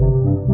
Thank you.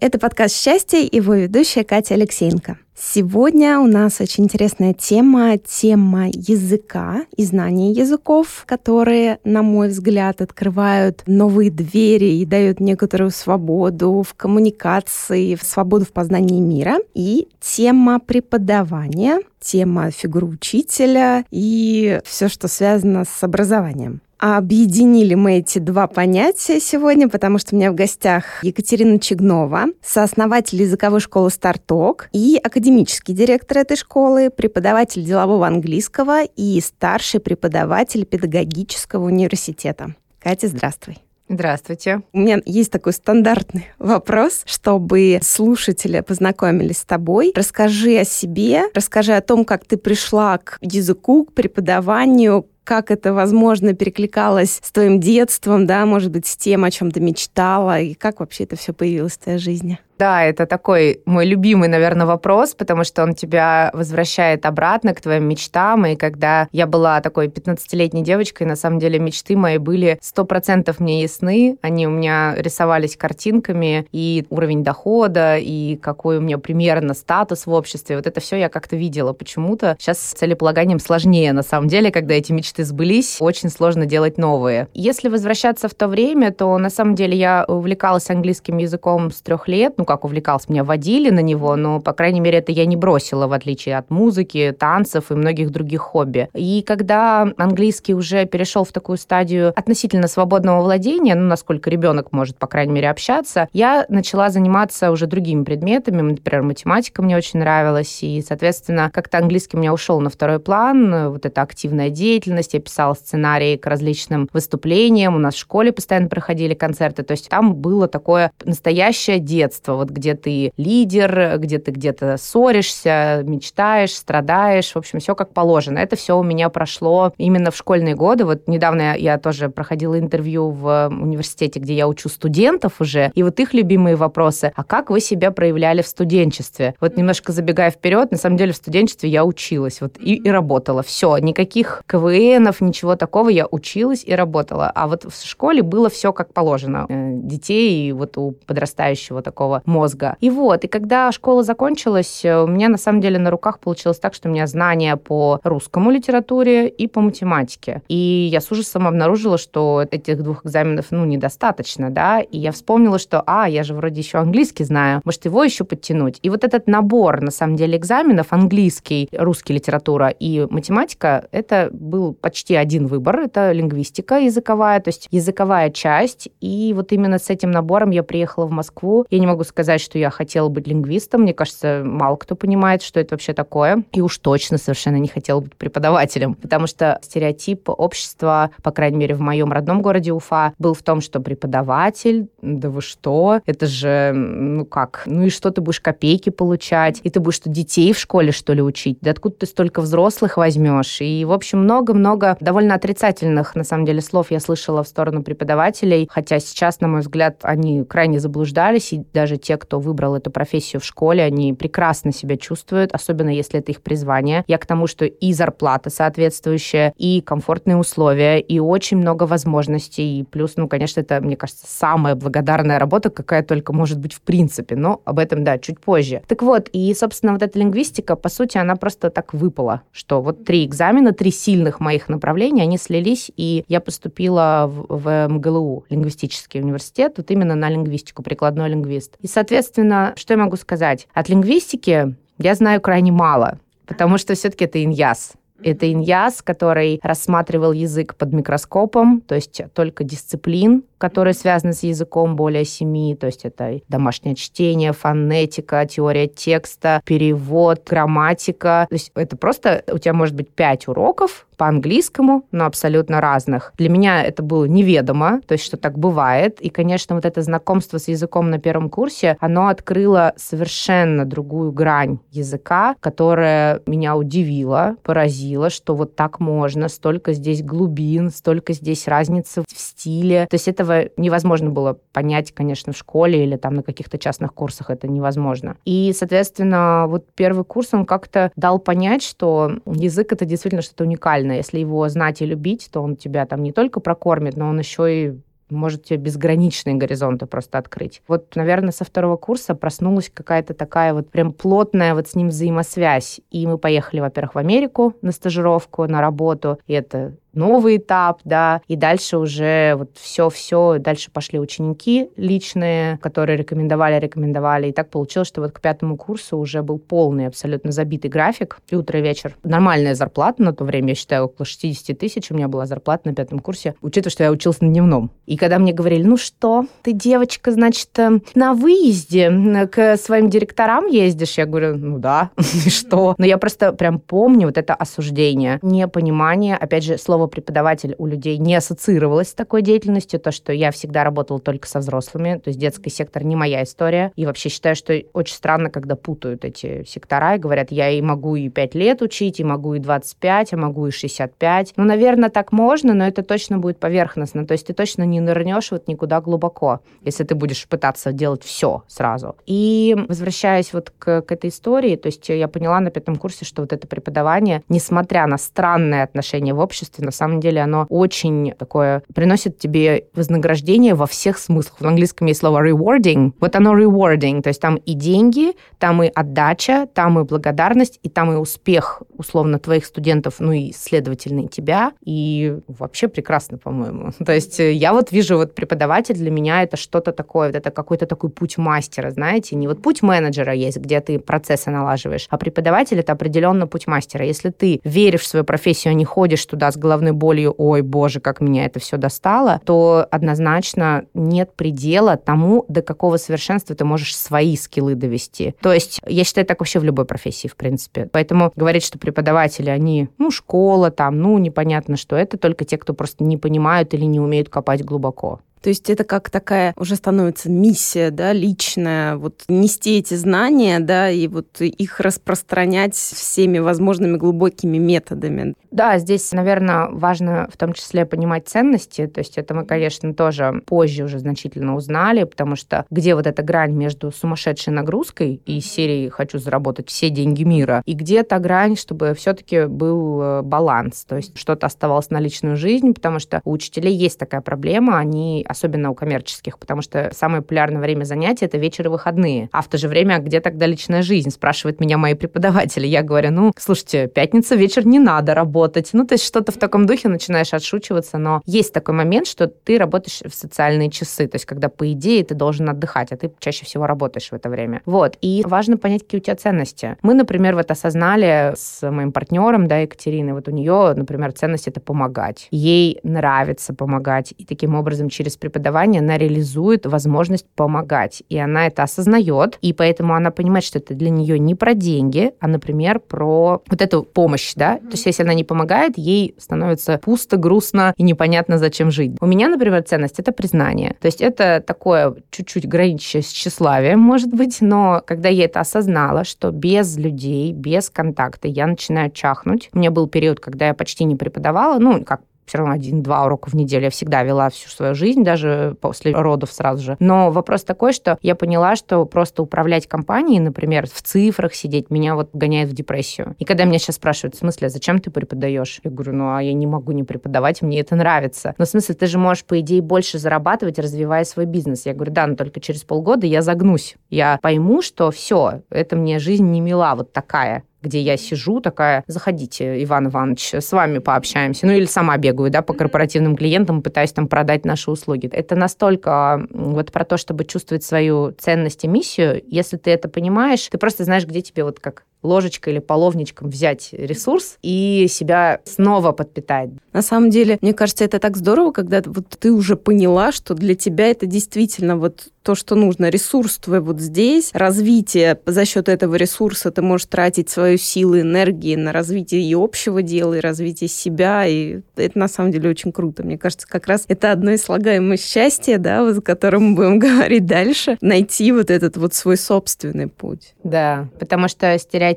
Это подкаст «Счастье» и его ведущая Катя Алексеенко. Сегодня у нас очень интересная тема, тема языка и знания языков, которые, на мой взгляд, открывают новые двери и дают некоторую свободу в коммуникации, в свободу в познании мира. И тема преподавания, тема фигуры учителя и все, что связано с образованием. Объединили мы эти два понятия сегодня, потому что у меня в гостях Екатерина Чигнова, сооснователь языковой школы «Старток» и академический директор этой школы, преподаватель делового английского и старший преподаватель педагогического университета. Катя, здравствуй. Здравствуйте. У меня есть такой стандартный вопрос, чтобы слушатели познакомились с тобой. Расскажи о себе, расскажи о том, как ты пришла к языку, к преподаванию, как это, возможно, перекликалось с твоим детством, да, может быть, с тем, о чем ты мечтала, и как вообще это все появилось в твоей жизни? Да, это такой мой любимый, наверное, вопрос, потому что он тебя возвращает обратно к твоим мечтам. И когда я была такой 15-летней девочкой, на самом деле мечты мои были 100% мне ясны. Они у меня рисовались картинками, и уровень дохода, и какой у меня примерно статус в обществе. Вот это все я как-то видела почему-то. Сейчас с целеполаганием сложнее, на самом деле, когда эти мечты сбылись, очень сложно делать новые. Если возвращаться в то время, то на самом деле я увлекалась английским языком с трех лет, ну как увлекался, меня водили на него, но, по крайней мере, это я не бросила, в отличие от музыки, танцев и многих других хобби. И когда английский уже перешел в такую стадию относительно свободного владения, ну, насколько ребенок может, по крайней мере, общаться, я начала заниматься уже другими предметами. Например, математика мне очень нравилась, и, соответственно, как-то английский у меня ушел на второй план, вот эта активная деятельность, я писала сценарии к различным выступлениям, у нас в школе постоянно проходили концерты, то есть там было такое настоящее детство, вот где ты лидер, где ты где-то ссоришься, мечтаешь, страдаешь, в общем, все как положено. Это все у меня прошло именно в школьные годы. Вот недавно я тоже проходила интервью в университете, где я учу студентов уже, и вот их любимые вопросы. А как вы себя проявляли в студенчестве? Вот немножко забегая вперед, на самом деле в студенчестве я училась вот и, и работала. Все, никаких КВНов, ничего такого, я училась и работала. А вот в школе было все как положено. Э, детей вот у подрастающего такого мозга. И вот, и когда школа закончилась, э, у меня на самом деле на руках получилось так, что у меня знания по русскому литературе и по математике. И я с ужасом обнаружила, что этих двух экзаменов, ну, недостаточно, да, и я вспомнила, что, а, я же вроде еще английский знаю, может, его еще подтянуть. И вот этот набор, на самом деле, экзаменов, английский, русский литература и математика, это был почти один выбор, это лингвистика языковая, то есть языковая часть, и вот именно с этим набором я приехала в Москву. Я не могу сказать, сказать, что я хотела быть лингвистом. Мне кажется, мало кто понимает, что это вообще такое. И уж точно совершенно не хотела быть преподавателем, потому что стереотип общества, по крайней мере, в моем родном городе Уфа, был в том, что преподаватель, да вы что, это же, ну как, ну и что ты будешь копейки получать, и ты будешь что, детей в школе, что ли, учить? Да откуда ты столько взрослых возьмешь? И, в общем, много-много довольно отрицательных, на самом деле, слов я слышала в сторону преподавателей, хотя сейчас, на мой взгляд, они крайне заблуждались, и даже те, кто выбрал эту профессию в школе, они прекрасно себя чувствуют, особенно если это их призвание. Я к тому, что и зарплата соответствующая, и комфортные условия, и очень много возможностей. И плюс, ну, конечно, это, мне кажется, самая благодарная работа, какая только может быть в принципе. Но об этом, да, чуть позже. Так вот, и, собственно, вот эта лингвистика, по сути, она просто так выпала, что вот три экзамена, три сильных моих направления, они слились, и я поступила в, в МГЛУ, лингвистический университет, вот именно на лингвистику, прикладной лингвист. И, Соответственно, что я могу сказать? От лингвистики я знаю крайне мало, потому что все-таки это иньяс. Это иньяс, который рассматривал язык под микроскопом, то есть только дисциплин, которые связаны с языком более семи, то есть это домашнее чтение, фонетика, теория текста, перевод, грамматика. То есть это просто у тебя может быть пять уроков, по-английскому, но абсолютно разных. Для меня это было неведомо, то есть что так бывает. И, конечно, вот это знакомство с языком на первом курсе, оно открыло совершенно другую грань языка, которая меня удивила, поразила, что вот так можно, столько здесь глубин, столько здесь разницы в стиле. То есть этого невозможно было понять, конечно, в школе или там на каких-то частных курсах это невозможно. И, соответственно, вот первый курс, он как-то дал понять, что язык — это действительно что-то уникальное. Если его знать и любить, то он тебя там не только прокормит, но он еще и может тебе безграничные горизонты просто открыть. Вот, наверное, со второго курса проснулась какая-то такая вот прям плотная вот с ним взаимосвязь. И мы поехали, во-первых, в Америку на стажировку, на работу. И это новый этап, да, и дальше уже вот все-все, дальше пошли ученики личные, которые рекомендовали, рекомендовали, и так получилось, что вот к пятому курсу уже был полный, абсолютно забитый график, и утро и вечер. Нормальная зарплата на то время, я считаю, около 60 тысяч у меня была зарплата на пятом курсе, учитывая, что я учился на дневном. И когда мне говорили, ну что, ты девочка, значит, э, на выезде к своим директорам ездишь, я говорю, ну да, и что? Но я просто прям помню вот это осуждение, непонимание, опять же, слово слово преподаватель у людей не ассоциировалось с такой деятельностью, то, что я всегда работала только со взрослыми, то есть детский сектор не моя история. И вообще считаю, что очень странно, когда путают эти сектора и говорят, я и могу и 5 лет учить, и могу и 25, а могу и 65. Ну, наверное, так можно, но это точно будет поверхностно. То есть ты точно не нырнешь вот никуда глубоко, если ты будешь пытаться делать все сразу. И возвращаясь вот к, к этой истории, то есть я поняла на пятом курсе, что вот это преподавание, несмотря на странное отношение в обществе, на самом деле оно очень такое, приносит тебе вознаграждение во всех смыслах. В английском есть слово rewarding. Вот оно rewarding, то есть там и деньги, там и отдача, там и благодарность, и там и успех, условно, твоих студентов, ну и, следовательно, и тебя. И вообще прекрасно, по-моему. То есть я вот вижу, вот преподаватель для меня это что-то такое, вот это какой-то такой путь мастера, знаете, не вот путь менеджера есть, где ты процессы налаживаешь, а преподаватель это определенно путь мастера. Если ты веришь в свою профессию, а не ходишь туда с головой головной болью, ой, боже, как меня это все достало, то однозначно нет предела тому, до какого совершенства ты можешь свои скиллы довести. То есть я считаю так вообще в любой профессии, в принципе. Поэтому говорить, что преподаватели, они, ну, школа там, ну, непонятно что, это только те, кто просто не понимают или не умеют копать глубоко. То есть это как такая уже становится миссия, да, личная, вот нести эти знания, да, и вот их распространять всеми возможными глубокими методами. Да, здесь, наверное, важно в том числе понимать ценности, то есть это мы, конечно, тоже позже уже значительно узнали, потому что где вот эта грань между сумасшедшей нагрузкой и серией «хочу заработать все деньги мира», и где та грань, чтобы все-таки был э, баланс, то есть что-то оставалось на личную жизнь, потому что у учителей есть такая проблема, они особенно у коммерческих, потому что самое популярное время занятий — это вечер и выходные. А в то же время, где тогда личная жизнь? Спрашивают меня мои преподаватели. Я говорю, ну, слушайте, пятница вечер не надо работать. Ну, то есть что-то в таком духе начинаешь отшучиваться, но есть такой момент, что ты работаешь в социальные часы, то есть когда, по идее, ты должен отдыхать, а ты чаще всего работаешь в это время. Вот, и важно понять, какие у тебя ценности. Мы, например, вот осознали с моим партнером, да, Екатериной, вот у нее, например, ценность — это помогать. Ей нравится помогать, и таким образом через преподавания она реализует возможность помогать. И она это осознает, и поэтому она понимает, что это для нее не про деньги, а, например, про вот эту помощь, да. То есть если она не помогает, ей становится пусто, грустно и непонятно, зачем жить. У меня, например, ценность — это признание. То есть это такое чуть-чуть граничащее с тщеславием, может быть, но когда я это осознала, что без людей, без контакта я начинаю чахнуть. У меня был период, когда я почти не преподавала, ну, как все равно один-два урока в неделю я всегда вела всю свою жизнь, даже после родов сразу же. Но вопрос такой, что я поняла, что просто управлять компанией, например, в цифрах сидеть, меня вот гоняет в депрессию. И когда меня сейчас спрашивают, в смысле, а зачем ты преподаешь? Я говорю, ну а я не могу не преподавать, мне это нравится. Но в смысле, ты же можешь, по идее, больше зарабатывать, развивая свой бизнес. Я говорю, да, но только через полгода я загнусь. Я пойму, что все, это мне жизнь не мила вот такая где я сижу такая, заходите, Иван Иванович, с вами пообщаемся. Ну или сама бегаю, да, по корпоративным клиентам, пытаюсь там продать наши услуги. Это настолько вот про то, чтобы чувствовать свою ценность и миссию. Если ты это понимаешь, ты просто знаешь, где тебе вот как ложечкой или половничком взять ресурс и себя снова подпитать. На самом деле, мне кажется, это так здорово, когда вот ты уже поняла, что для тебя это действительно вот то, что нужно. Ресурс твой вот здесь, развитие за счет этого ресурса ты можешь тратить свою силу, энергии на развитие и общего дела, и развитие себя, и это на самом деле очень круто. Мне кажется, как раз это одно из слагаемых счастья, да, вот, о котором мы будем говорить дальше, найти вот этот вот свой собственный путь. Да, потому что стереотипы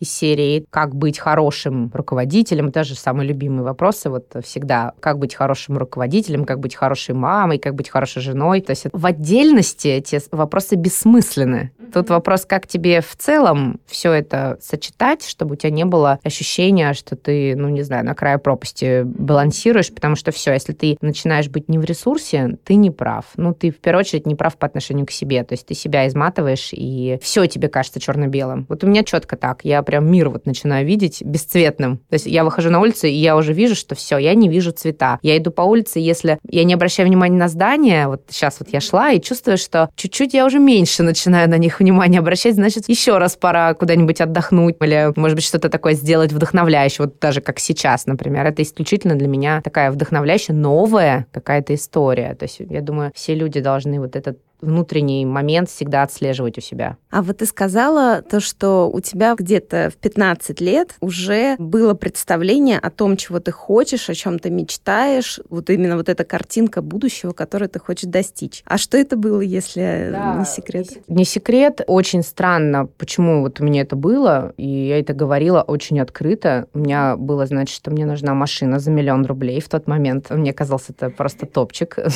из серии «Как быть хорошим руководителем» — даже самые любимые вопросы вот всегда. Как быть хорошим руководителем, как быть хорошей мамой, как быть хорошей женой. То есть в отдельности эти вопросы бессмысленны. Тут вопрос, как тебе в целом все это сочетать, чтобы у тебя не было ощущения, что ты, ну, не знаю, на крае пропасти балансируешь, потому что все, если ты начинаешь быть не в ресурсе, ты не прав. Ну, ты в первую очередь не прав по отношению к себе. То есть ты себя изматываешь, и все тебе кажется черно-белым. Вот у меня четко так. Я прям мир вот начинаю видеть бесцветным. То есть я выхожу на улицу, и я уже вижу, что все, я не вижу цвета. Я иду по улице, если я не обращаю внимания на здание, вот сейчас вот я шла и чувствую, что чуть-чуть я уже меньше начинаю на них внимание обращать, значит, еще раз пора куда-нибудь отдохнуть или, может быть, что-то такое сделать вдохновляющее, вот даже как сейчас, например. Это исключительно для меня такая вдохновляющая, новая какая-то история. То есть я думаю, все люди должны вот этот внутренний момент всегда отслеживать у себя. А вот ты сказала то, что у тебя где-то в 15 лет уже было представление о том, чего ты хочешь, о чем ты мечтаешь, вот именно вот эта картинка будущего, которую ты хочешь достичь. А что это было, если да, не секрет? Не секрет. Очень странно, почему вот у меня это было, и я это говорила очень открыто. У меня было, значит, что мне нужна машина за миллион рублей в тот момент. Мне казалось, это просто топчик.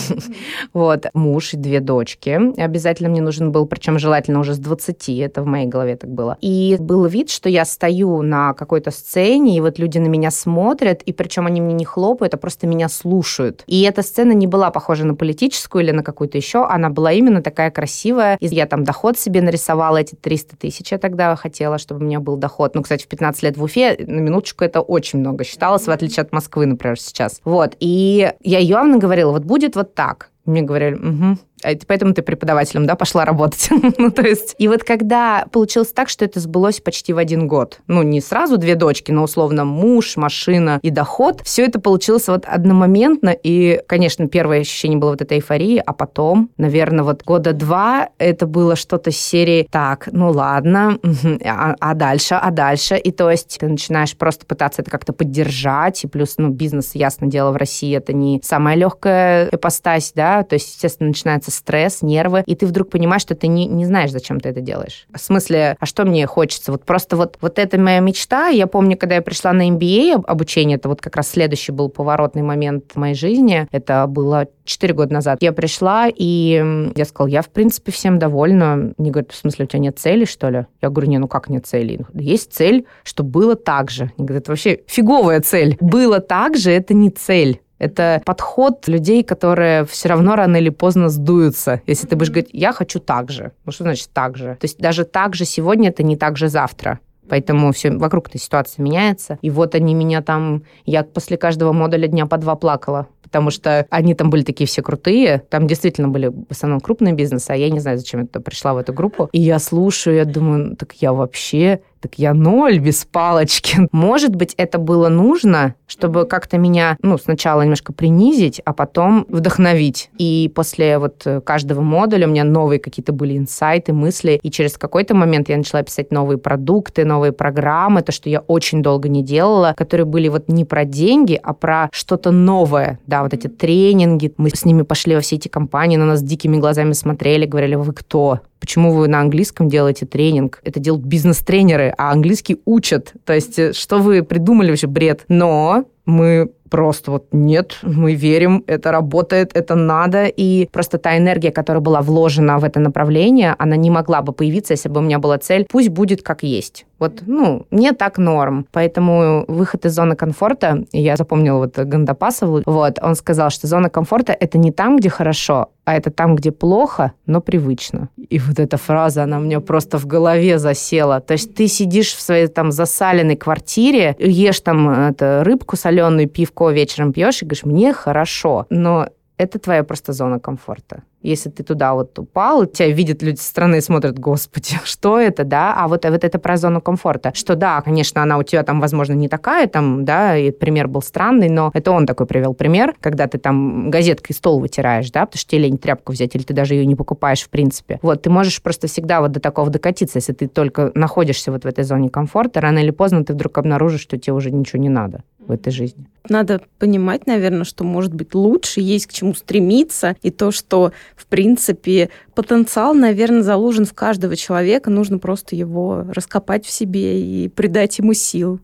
Вот. Муж и две дочки Обязательно мне нужен был, причем желательно уже с 20, это в моей голове так было. И был вид, что я стою на какой-то сцене, и вот люди на меня смотрят, и причем они мне не хлопают, а просто меня слушают. И эта сцена не была похожа на политическую или на какую-то еще, она была именно такая красивая. И я там доход себе нарисовала, эти 300 тысяч я тогда хотела, чтобы у меня был доход. Ну, кстати, в 15 лет в Уфе, на минуточку, это очень много считалось, в отличие от Москвы, например, сейчас. Вот. И я явно говорила, вот будет вот так. Мне говорили, угу, поэтому ты преподавателем, да, пошла работать. ну, то есть, и вот когда получилось так, что это сбылось почти в один год, ну, не сразу две дочки, но условно муж, машина и доход, все это получилось вот одномоментно, и, конечно, первое ощущение было вот этой эйфории, а потом, наверное, вот года два это было что-то серии «так, ну ладно, а, а дальше, а дальше?» И то есть ты начинаешь просто пытаться это как-то поддержать, и плюс, ну, бизнес, ясно дело, в России это не самая легкая ипостась, да, то есть, естественно, начинается начинается стресс, нервы, и ты вдруг понимаешь, что ты не, не знаешь, зачем ты это делаешь. В смысле, а что мне хочется? Вот просто вот, вот это моя мечта. Я помню, когда я пришла на MBA обучение, это вот как раз следующий был поворотный момент в моей жизни. Это было 4 года назад. Я пришла, и я сказала, я, в принципе, всем довольна. Мне говорят, в смысле, у тебя нет цели, что ли? Я говорю, не, ну как нет цели? Есть цель, чтобы было так же. Они говорят, это вообще фиговая цель. Было так же, это не цель. Это подход людей, которые все равно рано или поздно сдуются. Если ты будешь говорить, я хочу так же. Ну что значит так же? То есть даже так же сегодня, это не так же завтра. Поэтому все вокруг этой ситуации меняется. И вот они меня там... Я после каждого модуля дня по два плакала потому что они там были такие все крутые. Там действительно были в основном крупные бизнесы, а я не знаю, зачем я пришла в эту группу. И я слушаю, я думаю, так я вообще так я ноль без палочки. Может быть, это было нужно, чтобы как-то меня, ну, сначала немножко принизить, а потом вдохновить. И после вот каждого модуля у меня новые какие-то были инсайты, мысли, и через какой-то момент я начала писать новые продукты, новые программы, то, что я очень долго не делала, которые были вот не про деньги, а про что-то новое, да, вот эти тренинги. Мы с ними пошли во все эти компании, на нас дикими глазами смотрели, говорили, вы кто? Почему вы на английском делаете тренинг? Это делают бизнес-тренеры, а английский учат. То есть, э, что вы придумали вообще бред? Но мы просто вот нет, мы верим, это работает, это надо. И просто та энергия, которая была вложена в это направление, она не могла бы появиться, если бы у меня была цель, пусть будет как есть. Вот, ну, мне так норм. Поэтому выход из зоны комфорта, я запомнила вот Гандапасову, вот, он сказал, что зона комфорта — это не там, где хорошо, а это там, где плохо, но привычно. И вот эта фраза, она у меня просто в голове засела. То есть ты сидишь в своей там засаленной квартире, ешь там это, рыбку соленую, пивку молоко вечером пьешь и говоришь, мне хорошо, но это твоя просто зона комфорта. Если ты туда вот упал, тебя видят люди со стороны и смотрят, господи, что это, да? А вот, вот это про зону комфорта. Что да, конечно, она у тебя там, возможно, не такая, там, да, и пример был странный, но это он такой привел пример, когда ты там газеткой стол вытираешь, да, потому что тебе лень тряпку взять, или ты даже ее не покупаешь в принципе. Вот, ты можешь просто всегда вот до такого докатиться, если ты только находишься вот в этой зоне комфорта, рано или поздно ты вдруг обнаружишь, что тебе уже ничего не надо в этой жизни. Надо понимать, наверное, что может быть лучше, есть к чему стремиться, и то, что, в принципе, потенциал, наверное, заложен в каждого человека, нужно просто его раскопать в себе и придать ему сил.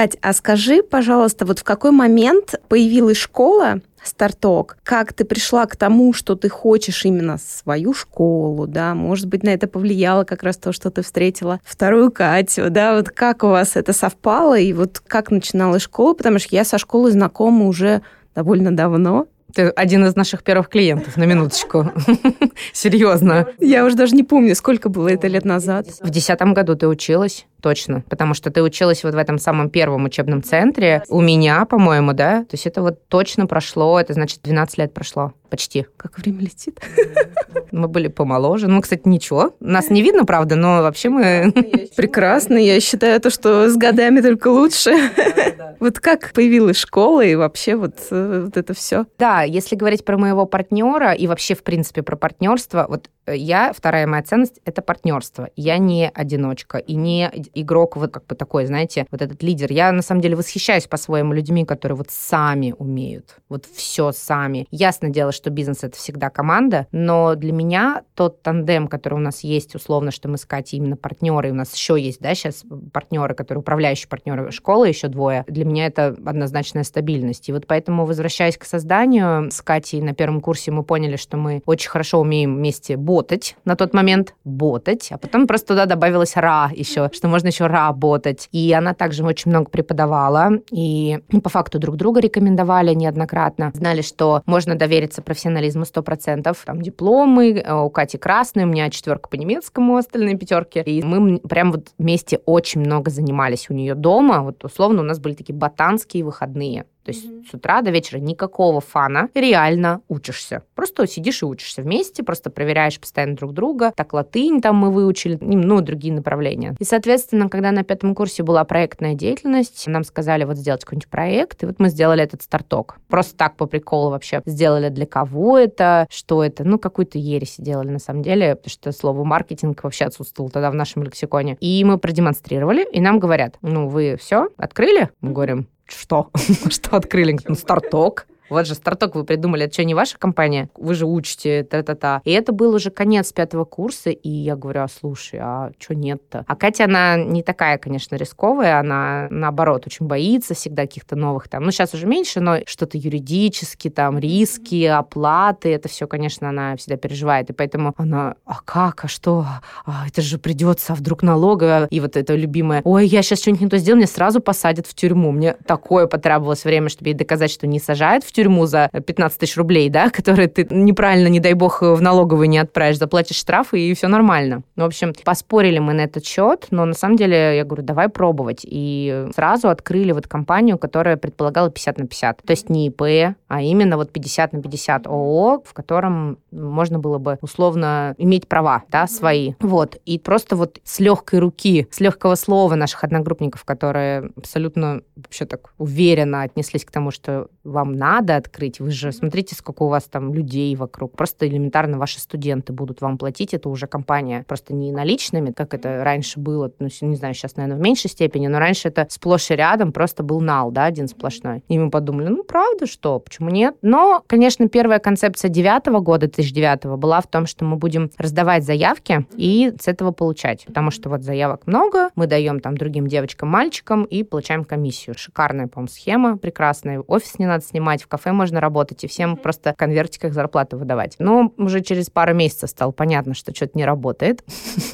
Кать, а скажи, пожалуйста, вот в какой момент появилась школа, старток, как ты пришла к тому, что ты хочешь именно свою школу, да, может быть, на это повлияло как раз то, что ты встретила вторую Катю, да, вот как у вас это совпало, и вот как начиналась школа, потому что я со школой знакома уже довольно давно, ты один из наших первых клиентов, на минуточку. Серьезно. Я уже даже не помню, сколько было это лет назад. В десятом году ты училась, точно, потому что ты училась вот в этом самом первом учебном центре. У меня, по-моему, да? То есть это вот точно прошло, это значит 12 лет прошло. Почти. Как время летит. Мы были помоложе. Ну, кстати, ничего. Нас не видно, правда, но вообще мы... Прекрасно. Я считаю то, что с годами только лучше. Вот как появилась школа и вообще вот, э, вот это все? Да, если говорить про моего партнера и вообще, в принципе, про партнерство, вот э, я, вторая моя ценность — это партнерство. Я не одиночка и не игрок вот как бы такой, знаете, вот этот лидер. Я, на самом деле, восхищаюсь по-своему людьми, которые вот сами умеют, вот все сами. Ясно дело, что бизнес — это всегда команда, но для меня тот тандем, который у нас есть, условно, что мы с Катей именно партнеры, у нас еще есть, да, сейчас партнеры, которые управляющие партнеры школы, еще двое, для меня это однозначная стабильность. И вот поэтому, возвращаясь к созданию, с Катей на первом курсе мы поняли, что мы очень хорошо умеем вместе ботать на тот момент, ботать, а потом просто туда добавилась ра еще, что можно еще работать. И она также очень много преподавала, и по факту друг друга рекомендовали неоднократно. Знали, что можно довериться профессионализму 100%. Там дипломы, э, у Кати красные, у меня четверка по немецкому, остальные пятерки. И мы прям вот вместе очень много занимались у нее дома. Вот условно у нас были такие ботанские выходные. То есть mm-hmm. с утра до вечера никакого фана, реально учишься. Просто сидишь и учишься вместе, просто проверяешь постоянно друг друга. Так латынь там мы выучили, ну, другие направления. И, соответственно, когда на пятом курсе была проектная деятельность, нам сказали вот сделать какой-нибудь проект, и вот мы сделали этот старток. Просто так по приколу вообще сделали для кого это, что это, ну, какую-то ересь делали на самом деле, потому что слово маркетинг вообще отсутствовало тогда в нашем лексиконе. И мы продемонстрировали, и нам говорят, ну, вы все открыли? Мы говорим, что? Что открыли? Ну, старток. Вот же старток вы придумали, это что, не ваша компания? Вы же учите, та-та-та. И это был уже конец пятого курса, и я говорю, а слушай, а что нет-то? А Катя, она не такая, конечно, рисковая, она, наоборот, очень боится всегда каких-то новых там, ну, сейчас уже меньше, но что-то юридически, там, риски, оплаты, это все, конечно, она всегда переживает, и поэтому она, а как, а что, а, это же придется, а вдруг налоговая, и вот это любимое, ой, я сейчас что-нибудь не то сделал, меня сразу посадят в тюрьму. Мне такое потребовалось время, чтобы ей доказать, что не сажают в тюрьму, тюрьму за 15 тысяч рублей, да, которые ты неправильно, не дай бог, в налоговую не отправишь, заплатишь штрафы, и все нормально. Ну, в общем, поспорили мы на этот счет, но на самом деле я говорю, давай пробовать. И сразу открыли вот компанию, которая предполагала 50 на 50. То есть не ИП, а именно вот 50 на 50 ООО, в котором можно было бы условно иметь права, да, свои. Вот. И просто вот с легкой руки, с легкого слова наших одногруппников, которые абсолютно вообще так уверенно отнеслись к тому, что вам надо, надо открыть. Вы же смотрите, сколько у вас там людей вокруг. Просто элементарно ваши студенты будут вам платить. Это уже компания. Просто не наличными, как это раньше было. Ну, не знаю, сейчас, наверное, в меньшей степени, но раньше это сплошь и рядом просто был нал, да, один сплошной. И мы подумали, ну, правда, что, почему нет? Но, конечно, первая концепция девятого года, 2009 была в том, что мы будем раздавать заявки и с этого получать. Потому что вот заявок много, мы даем там другим девочкам, мальчикам и получаем комиссию. Шикарная, по-моему, схема, прекрасная. Офис не надо снимать, в кафе можно работать, и всем просто в конвертиках зарплату выдавать. Но уже через пару месяцев стало понятно, что что-то не работает.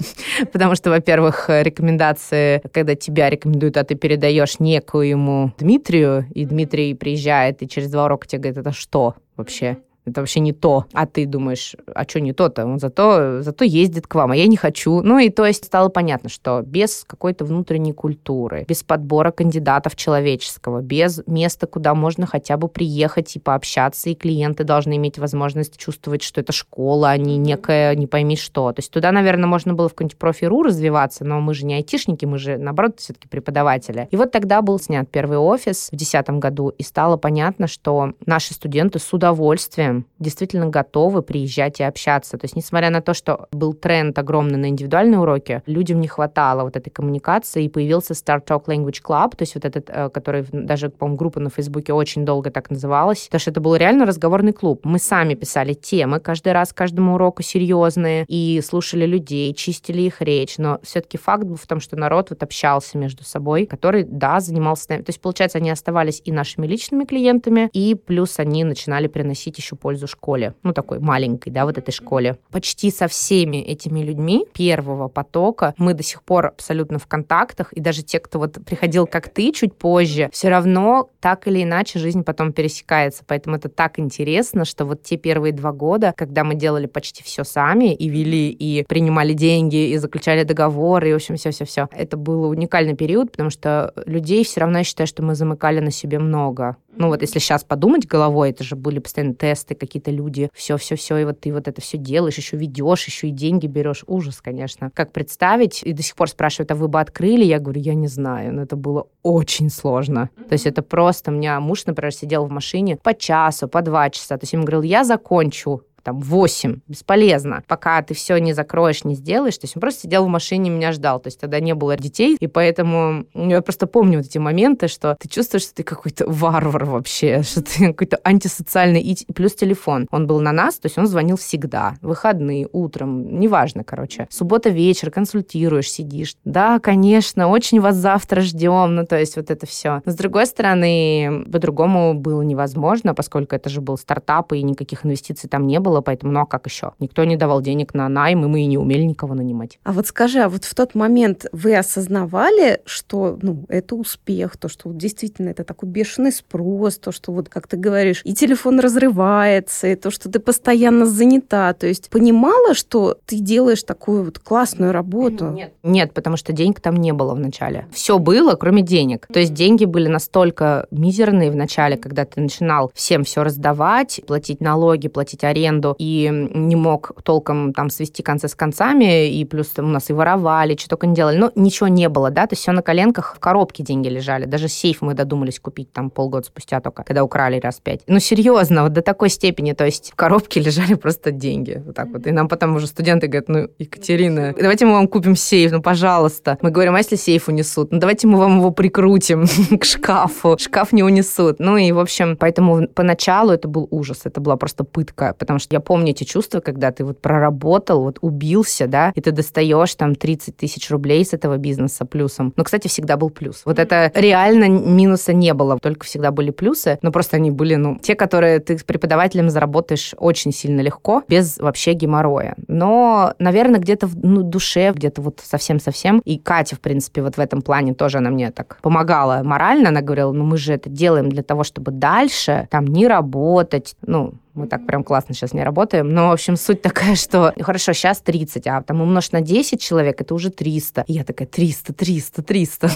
Потому что, во-первых, рекомендации, когда тебя рекомендуют, а ты передаешь некоему Дмитрию, и Дмитрий приезжает, и через два урока тебе говорит, это что вообще? Это вообще не то. А ты думаешь, а что не то-то? Он зато, зато ездит к вам, а я не хочу. Ну и то есть стало понятно, что без какой-то внутренней культуры, без подбора кандидатов человеческого, без места, куда можно хотя бы приехать и пообщаться, и клиенты должны иметь возможность чувствовать, что это школа, а не некая не пойми что. То есть туда, наверное, можно было в какой-нибудь профи.ру развиваться, но мы же не айтишники, мы же, наоборот, все-таки преподаватели. И вот тогда был снят первый офис в 2010 году, и стало понятно, что наши студенты с удовольствием действительно готовы приезжать и общаться. То есть, несмотря на то, что был тренд огромный на индивидуальные уроки, людям не хватало вот этой коммуникации, и появился Start Talk Language Club, то есть вот этот, э, который даже, по-моему, группа на Фейсбуке очень долго так называлась, потому что это был реально разговорный клуб. Мы сами писали темы каждый раз, каждому уроку серьезные, и слушали людей, чистили их речь, но все-таки факт был в том, что народ вот общался между собой, который, да, занимался... То есть, получается, они оставались и нашими личными клиентами, и плюс они начинали приносить еще пользу школе, ну, такой маленькой, да, вот этой школе. Почти со всеми этими людьми первого потока мы до сих пор абсолютно в контактах, и даже те, кто вот приходил как ты чуть позже, все равно так или иначе жизнь потом пересекается, поэтому это так интересно, что вот те первые два года, когда мы делали почти все сами и вели, и принимали деньги, и заключали договоры, и, в общем, все-все-все, это был уникальный период, потому что людей все равно, я считаю, что мы замыкали на себе много. Ну вот если сейчас подумать головой, это же были постоянно тесты, какие-то люди, все-все-все, и вот ты вот это все делаешь, еще ведешь, еще и деньги берешь. Ужас, конечно. Как представить? И до сих пор спрашивают, а вы бы открыли? Я говорю, я не знаю, но это было очень сложно. То есть это просто, у меня муж, например, сидел в машине по часу, по два часа. То есть я ему говорил, я закончу там 8, бесполезно, пока ты все не закроешь, не сделаешь. То есть он просто сидел в машине, меня ждал. То есть тогда не было детей, и поэтому я просто помню вот эти моменты, что ты чувствуешь, что ты какой-то варвар вообще, что ты какой-то антисоциальный, и плюс телефон. Он был на нас, то есть он звонил всегда, выходные, утром, неважно, короче. Суббота вечер, консультируешь, сидишь. Да, конечно, очень вас завтра ждем, ну то есть вот это все. Но с другой стороны, по-другому было невозможно, поскольку это же был стартап, и никаких инвестиций там не было, было, поэтому ну а как еще? Никто не давал денег на найм, и мы и не умели никого нанимать. А вот скажи, а вот в тот момент вы осознавали, что ну, это успех, то, что вот действительно это такой бешеный спрос, то, что вот, как ты говоришь, и телефон разрывается, и то, что ты постоянно занята, то есть понимала, что ты делаешь такую вот классную работу? Нет, нет, потому что денег там не было в начале. Все было, кроме денег. То есть деньги были настолько мизерные в начале, когда ты начинал всем все раздавать, платить налоги, платить аренду, аренду и не мог толком там свести концы с концами, и плюс у нас и воровали, что только не делали. Но ничего не было, да, то есть все на коленках, в коробке деньги лежали. Даже сейф мы додумались купить там полгода спустя только, когда украли раз пять. Ну, серьезно, вот до такой степени, то есть в коробке лежали просто деньги. Вот так вот. И нам потом уже студенты говорят, ну, Екатерина, давайте мы вам купим сейф, ну, пожалуйста. Мы говорим, а если сейф унесут? Ну, давайте мы вам его прикрутим к шкафу. Шкаф не унесут. Ну, и, в общем, поэтому поначалу это был ужас, это была просто пытка, потому что я помню эти чувства, когда ты вот проработал, вот убился, да, и ты достаешь там 30 тысяч рублей с этого бизнеса плюсом. Но, кстати, всегда был плюс. Вот это реально минуса не было, только всегда были плюсы, но просто они были, ну, те, которые ты с преподавателем заработаешь очень сильно легко, без вообще геморроя. Но, наверное, где-то в ну, душе, где-то вот совсем-совсем. И Катя, в принципе, вот в этом плане тоже она мне так помогала морально. Она говорила, ну, мы же это делаем для того, чтобы дальше там не работать, ну, мы так прям классно сейчас не работаем. Но, в общем, суть такая, что хорошо, сейчас 30, а там умножь на 10 человек, это уже 300. И я такая, 300, 300, 300.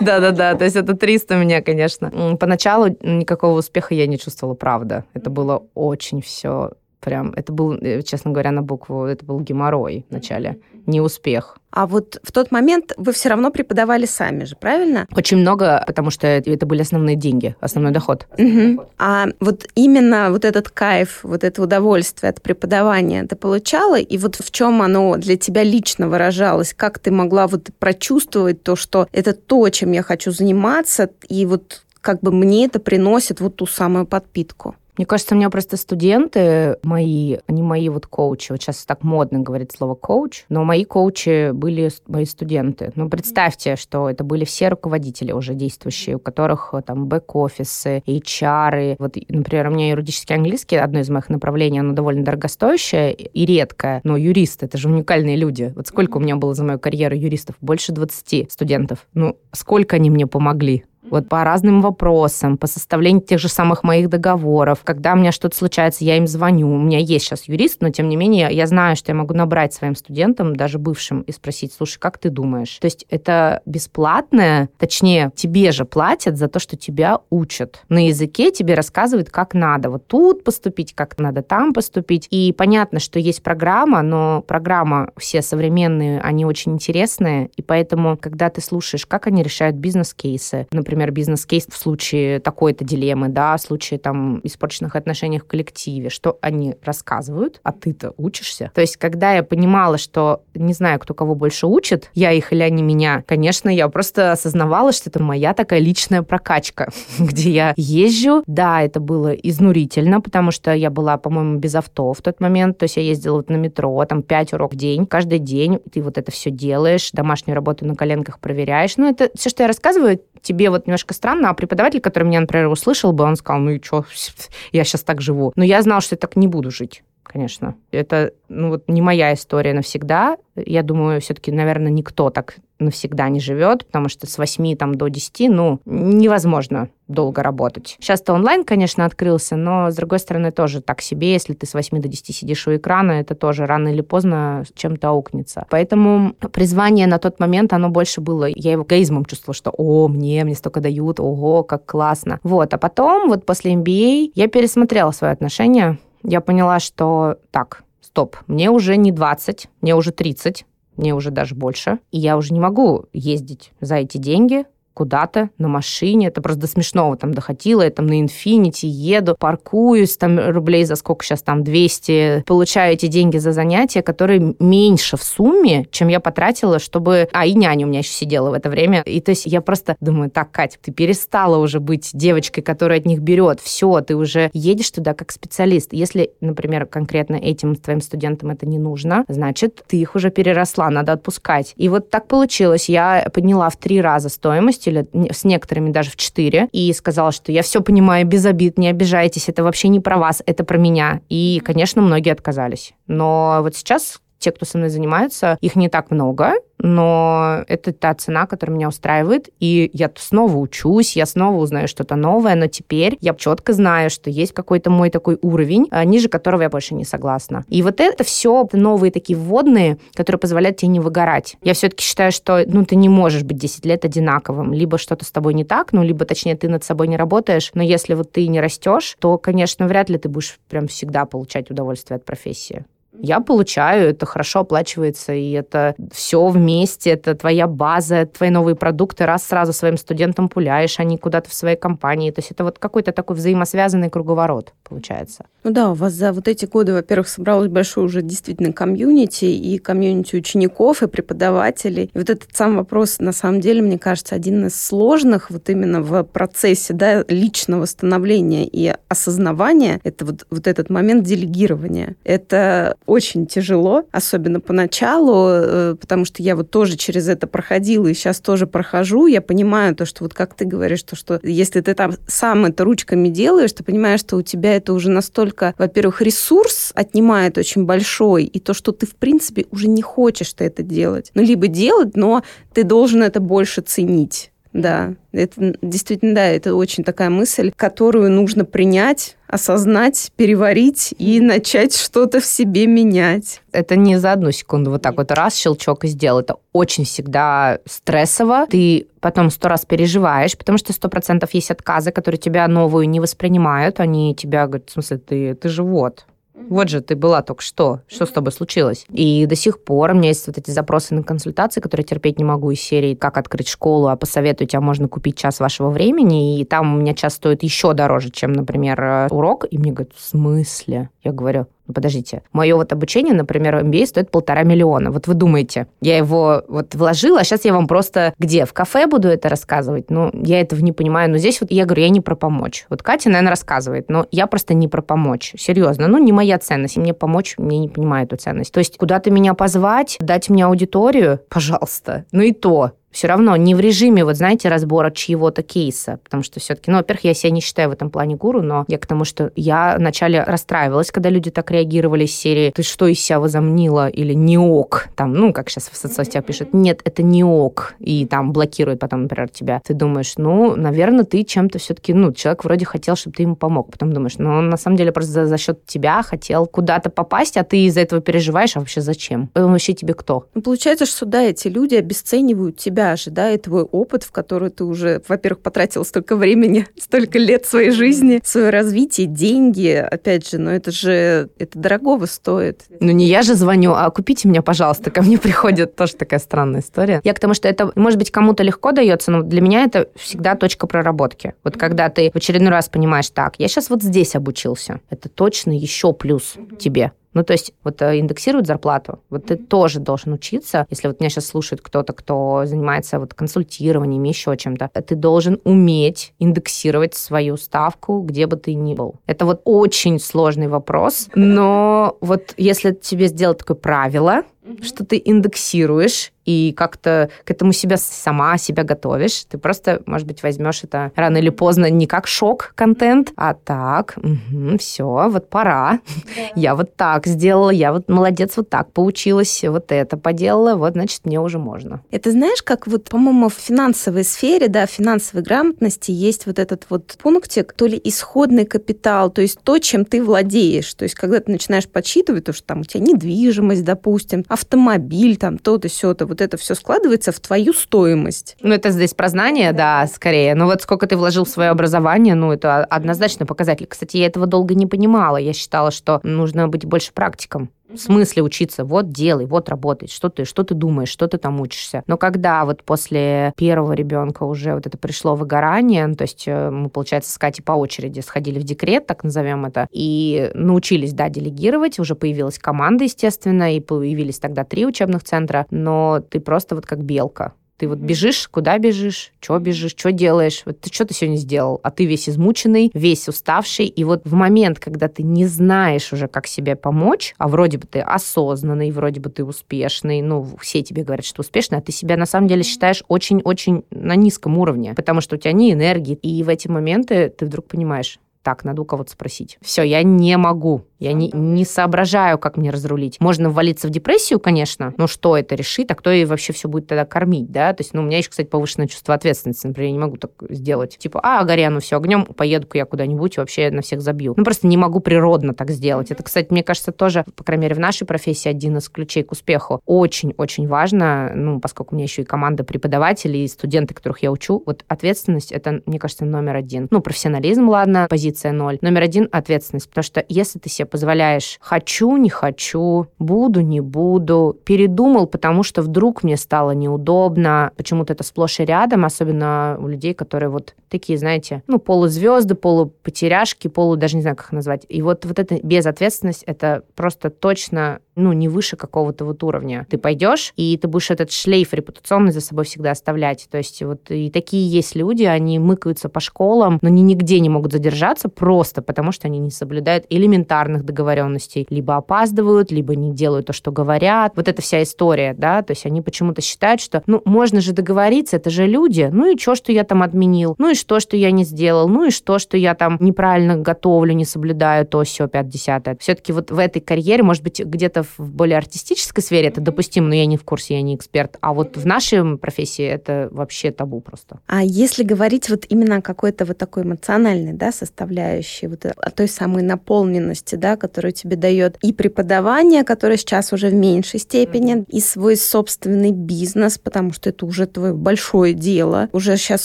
Да-да-да, то есть это 300 меня, конечно. Поначалу никакого успеха я не чувствовала, правда. Это было очень все прям, это был, э, честно говоря, на букву, это был геморрой вначале, не успех. А вот в тот момент вы все равно преподавали сами же, правильно? Очень много, потому что это были основные деньги, основной доход. Основной угу. доход. А вот именно вот этот кайф, вот это удовольствие от преподавания ты получала, и вот в чем оно для тебя лично выражалось? Как ты могла вот прочувствовать то, что это то, чем я хочу заниматься, и вот как бы мне это приносит вот ту самую подпитку? Мне кажется, у меня просто студенты мои, они мои вот коучи. Вот сейчас так модно говорить слово коуч, но мои коучи были мои студенты. Ну, представьте, что это были все руководители уже действующие, у которых э, там бэк-офисы, HR. Вот, например, у меня юридический английский, одно из моих направлений, оно довольно дорогостоящее и редкое, но юристы, это же уникальные люди. Вот сколько у меня было за мою карьеру юристов? Больше 20 студентов. Ну, сколько они мне помогли? Вот по разным вопросам, по составлению тех же самых моих договоров. Когда у меня что-то случается, я им звоню. У меня есть сейчас юрист, но тем не менее я знаю, что я могу набрать своим студентам, даже бывшим, и спросить, слушай, как ты думаешь? То есть это бесплатное, точнее, тебе же платят за то, что тебя учат. На языке тебе рассказывают, как надо. Вот тут поступить, как надо там поступить. И понятно, что есть программа, но программа все современные, они очень интересные, и поэтому, когда ты слушаешь, как они решают бизнес-кейсы, например, например, бизнес-кейс в случае такой-то дилеммы, да, в случае там испорченных отношений в коллективе, что они рассказывают, а ты-то учишься. То есть, когда я понимала, что не знаю, кто кого больше учит, я их или они меня, конечно, я просто осознавала, что это моя такая личная прокачка, где я езжу. Да, это было изнурительно, потому что я была, по-моему, без авто в тот момент, то есть я ездила вот на метро, там 5 урок в день, каждый день ты вот это все делаешь, домашнюю работу на коленках проверяешь. Ну, это все, что я рассказываю, тебе вот немножко странно, а преподаватель, который меня, например, услышал бы, он сказал, ну и что, я сейчас так живу. Но я знала, что я так не буду жить конечно. Это ну, вот не моя история навсегда. Я думаю, все-таки, наверное, никто так навсегда не живет, потому что с 8 там, до 10, ну, невозможно долго работать. Сейчас-то онлайн, конечно, открылся, но, с другой стороны, тоже так себе, если ты с 8 до 10 сидишь у экрана, это тоже рано или поздно чем-то аукнется. Поэтому призвание на тот момент, оно больше было, я его эгоизмом чувствовала, что «О, мне, мне столько дают, ого, как классно». Вот, а потом, вот после MBA, я пересмотрела свое отношение я поняла, что так, стоп, мне уже не 20, мне уже 30, мне уже даже больше, и я уже не могу ездить за эти деньги, куда-то на машине. Это просто до смешного там доходило. Я там на Инфинити еду, паркуюсь, там рублей за сколько сейчас там, 200. Получаю эти деньги за занятия, которые меньше в сумме, чем я потратила, чтобы... А, и няня у меня еще сидела в это время. И то есть я просто думаю, так, Катя, ты перестала уже быть девочкой, которая от них берет. Все, ты уже едешь туда как специалист. Если, например, конкретно этим твоим студентам это не нужно, значит, ты их уже переросла, надо отпускать. И вот так получилось. Я подняла в три раза стоимость или с некоторыми даже в четыре, и сказала, что я все понимаю, без обид, не обижайтесь, это вообще не про вас, это про меня. И, конечно, многие отказались. Но вот сейчас те, кто со мной занимаются, их не так много, но это та цена, которая меня устраивает, и я снова учусь, я снова узнаю что-то новое, но теперь я четко знаю, что есть какой-то мой такой уровень, а, ниже которого я больше не согласна. И вот это все новые такие вводные, которые позволяют тебе не выгорать. Я все-таки считаю, что ну, ты не можешь быть 10 лет одинаковым. Либо что-то с тобой не так, ну, либо, точнее, ты над собой не работаешь, но если вот ты не растешь, то, конечно, вряд ли ты будешь прям всегда получать удовольствие от профессии. Я получаю, это хорошо оплачивается, и это все вместе, это твоя база, твои новые продукты, раз сразу своим студентам пуляешь, они куда-то в своей компании. То есть это вот какой-то такой взаимосвязанный круговорот получается. Ну да, у вас за вот эти годы, во-первых, собралось большое уже действительно комьюнити, и комьюнити учеников, и преподавателей. И вот этот сам вопрос, на самом деле, мне кажется, один из сложных вот именно в процессе да, личного становления и осознавания, это вот, вот этот момент делегирования. Это очень тяжело, особенно поначалу, э, потому что я вот тоже через это проходила и сейчас тоже прохожу. Я понимаю то, что вот как ты говоришь, то, что если ты там сам это ручками делаешь, ты понимаешь, что у тебя это уже настолько, во-первых, ресурс отнимает очень большой, и то, что ты, в принципе, уже не хочешь это делать. Ну, либо делать, но ты должен это больше ценить. Да, это действительно, да, это очень такая мысль, которую нужно принять, осознать, переварить и начать что-то в себе менять. Это не за одну секунду вот так вот раз щелчок и сделал. Это очень всегда стрессово. Ты потом сто раз переживаешь, потому что сто процентов есть отказы, которые тебя новую не воспринимают. Они тебя говорят, в смысле, ты, ты же вот, вот же ты была только что. Что с тобой случилось? И до сих пор у меня есть вот эти запросы на консультации, которые терпеть не могу из серии «Как открыть школу», а посоветуйте, а можно купить час вашего времени, и там у меня час стоит еще дороже, чем, например, э, урок. И мне говорят, в смысле? Я говорю, ну, подождите, мое вот обучение, например, MBA стоит полтора миллиона. Вот вы думаете, я его вот вложила, а сейчас я вам просто где? В кафе буду это рассказывать? Ну, я этого не понимаю. Но здесь вот я говорю, я не про помочь. Вот Катя, наверное, рассказывает, но я просто не про помочь. Серьезно, ну, не моя ценность. И мне помочь, мне не понимаю эту ценность. То есть куда-то меня позвать, дать мне аудиторию, пожалуйста. Ну и то, все равно не в режиме, вот знаете, разбора чьего-то кейса, потому что все-таки, ну, во-первых, я себя не считаю в этом плане гуру, но я к тому, что я вначале расстраивалась, когда люди так реагировали из серии «Ты что из себя возомнила?» или «Не ок», там, ну, как сейчас в соцсетях пишут, «Нет, это не ок», и там блокируют потом, например, тебя. Ты думаешь, ну, наверное, ты чем-то все-таки, ну, человек вроде хотел, чтобы ты ему помог. Потом думаешь, ну, он на самом деле просто за, за счет тебя хотел куда-то попасть, а ты из-за этого переживаешь, а вообще зачем? Он вообще тебе кто? Ну, получается, что да, эти люди обесценивают тебя да, и твой опыт, в который ты уже, во-первых, потратил столько времени, столько лет своей жизни, свое развитие, деньги, опять же, но это же, это дорогого стоит. Ну, не я же звоню, а купите меня, пожалуйста, ко мне приходит тоже такая странная история. Я к тому, что это, может быть, кому-то легко дается, но для меня это всегда точка проработки. Вот когда ты в очередной раз понимаешь, так, я сейчас вот здесь обучился, это точно еще плюс тебе. Ну, то есть вот э, индексируют зарплату, вот ты тоже должен учиться, если вот меня сейчас слушает кто-то, кто занимается вот консультированием, еще чем-то, ты должен уметь индексировать свою ставку, где бы ты ни был. Это вот очень сложный вопрос, но вот если тебе сделать такое правило, что ты индексируешь и как-то к этому себя сама себя готовишь. Ты просто, может быть, возьмешь это рано или поздно не как шок-контент, а так, угу, все, вот пора. Да. Я вот так сделала, я вот молодец, вот так поучилась, вот это поделала, вот, значит, мне уже можно. Это знаешь, как вот, по-моему, в финансовой сфере, да, в финансовой грамотности есть вот этот вот пунктик, то ли исходный капитал, то есть то, чем ты владеешь. То есть когда ты начинаешь подсчитывать, то, что там у тебя недвижимость, допустим, автомобиль, там то-то, все-то, вот это все складывается в твою стоимость. Ну, это здесь про знания, да, скорее. Но вот сколько ты вложил в свое образование, ну, это однозначно показатель. Кстати, я этого долго не понимала. Я считала, что нужно быть больше практиком. В смысле учиться? Вот делай, вот работай. Что ты, что ты думаешь, что ты там учишься? Но когда вот после первого ребенка уже вот это пришло выгорание, то есть э, мы, получается, с Катей по очереди сходили в декрет, так назовем это, и научились, да, делегировать, уже появилась команда, естественно, и появились тогда три учебных центра, но ты просто вот как белка. Ты вот бежишь, куда бежишь, что бежишь, что делаешь, вот ты что ты сегодня сделал, а ты весь измученный, весь уставший, и вот в момент, когда ты не знаешь уже, как себе помочь, а вроде бы ты осознанный, вроде бы ты успешный, ну, все тебе говорят, что успешный, а ты себя на самом деле считаешь очень-очень на низком уровне, потому что у тебя не энергии, и в эти моменты ты вдруг понимаешь, так, надо у кого-то спросить. Все, я не могу, я не, не соображаю, как мне разрулить. Можно ввалиться в депрессию, конечно, но что это решит, а кто ей вообще все будет тогда кормить, да? То есть, ну, у меня еще, кстати, повышенное чувство ответственности, например, я не могу так сделать. Типа, а, горяну, все, огнем, поеду-ка я куда-нибудь, вообще на всех забью. Ну, просто не могу природно так сделать. Это, кстати, мне кажется, тоже, по крайней мере, в нашей профессии один из ключей к успеху. Очень-очень важно, ну, поскольку у меня еще и команда преподавателей, и студенты, которых я учу, вот ответственность, это, мне кажется, номер один. Ну, профессионализм, ладно, позиция ноль. Номер один — ответственность, потому что если ты себе позволяешь «хочу, не хочу», «буду, не буду», передумал, потому что вдруг мне стало неудобно, почему-то это сплошь и рядом, особенно у людей, которые вот такие, знаете, ну, полузвезды, полупотеряшки, полу, даже не знаю, как их назвать. И вот, вот эта безответственность, это просто точно ну, не выше какого-то вот уровня. Ты пойдешь, и ты будешь этот шлейф репутационный за собой всегда оставлять. То есть вот и такие есть люди, они мыкаются по школам, но они нигде не могут задержаться просто потому, что они не соблюдают элементарных договоренностей. Либо опаздывают, либо не делают то, что говорят. Вот эта вся история, да, то есть они почему-то считают, что, ну, можно же договориться, это же люди, ну и что, что я там отменил, ну и что, что я не сделал, ну и что, что я там неправильно готовлю, не соблюдаю то, все, 5 десятое. Все-таки вот в этой карьере, может быть, где-то в более артистической сфере это допустимо, но я не в курсе, я не эксперт. А вот в нашей профессии это вообще табу просто. А если говорить вот именно о какой-то вот такой эмоциональной, да, составляющей, вот о той самой наполненности, да, которую тебе дает и преподавание, которое сейчас уже в меньшей степени, и свой собственный бизнес, потому что это уже твое большое дело. Уже сейчас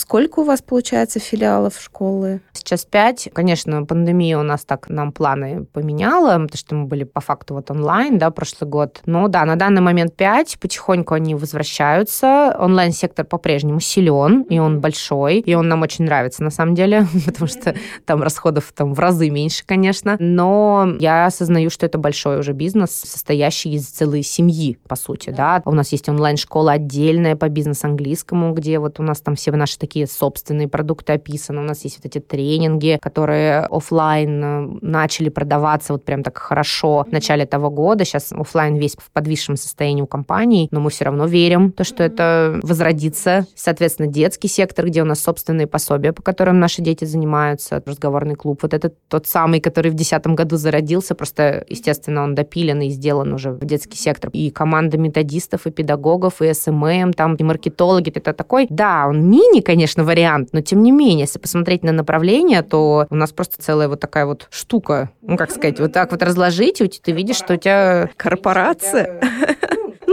сколько у вас получается филиалов школы? Сейчас пять. Конечно, пандемия у нас так нам планы поменяла, потому что мы были по факту вот онлайн, да, прошлый год. Но да, на данный момент 5, потихоньку они возвращаются. Онлайн-сектор по-прежнему силен, и он большой, и он нам очень нравится на самом деле, потому что там расходов там в разы меньше, конечно. Но я осознаю, что это большой уже бизнес, состоящий из целой семьи, по сути, да. У нас есть онлайн-школа отдельная по бизнес-английскому, где вот у нас там все наши такие собственные продукты описаны, у нас есть вот эти тренинги, которые офлайн э, начали продаваться вот прям так хорошо в начале этого года. Сейчас офлайн весь в подвисшем состоянии у компаний, но мы все равно верим, то, что это возродится. Соответственно, детский сектор, где у нас собственные пособия, по которым наши дети занимаются, разговорный клуб. Вот это тот самый, который в 2010 году зародился, просто, естественно, он допилен и сделан уже в детский сектор. И команда методистов, и педагогов, и SMM, там, и маркетологи. Это такой, да, он мини, конечно, вариант, но тем не менее, если посмотреть на направление, то у нас просто целая вот такая вот штука, ну, как сказать, вот так вот разложить, и ты видишь, что у тебя... Корпорация.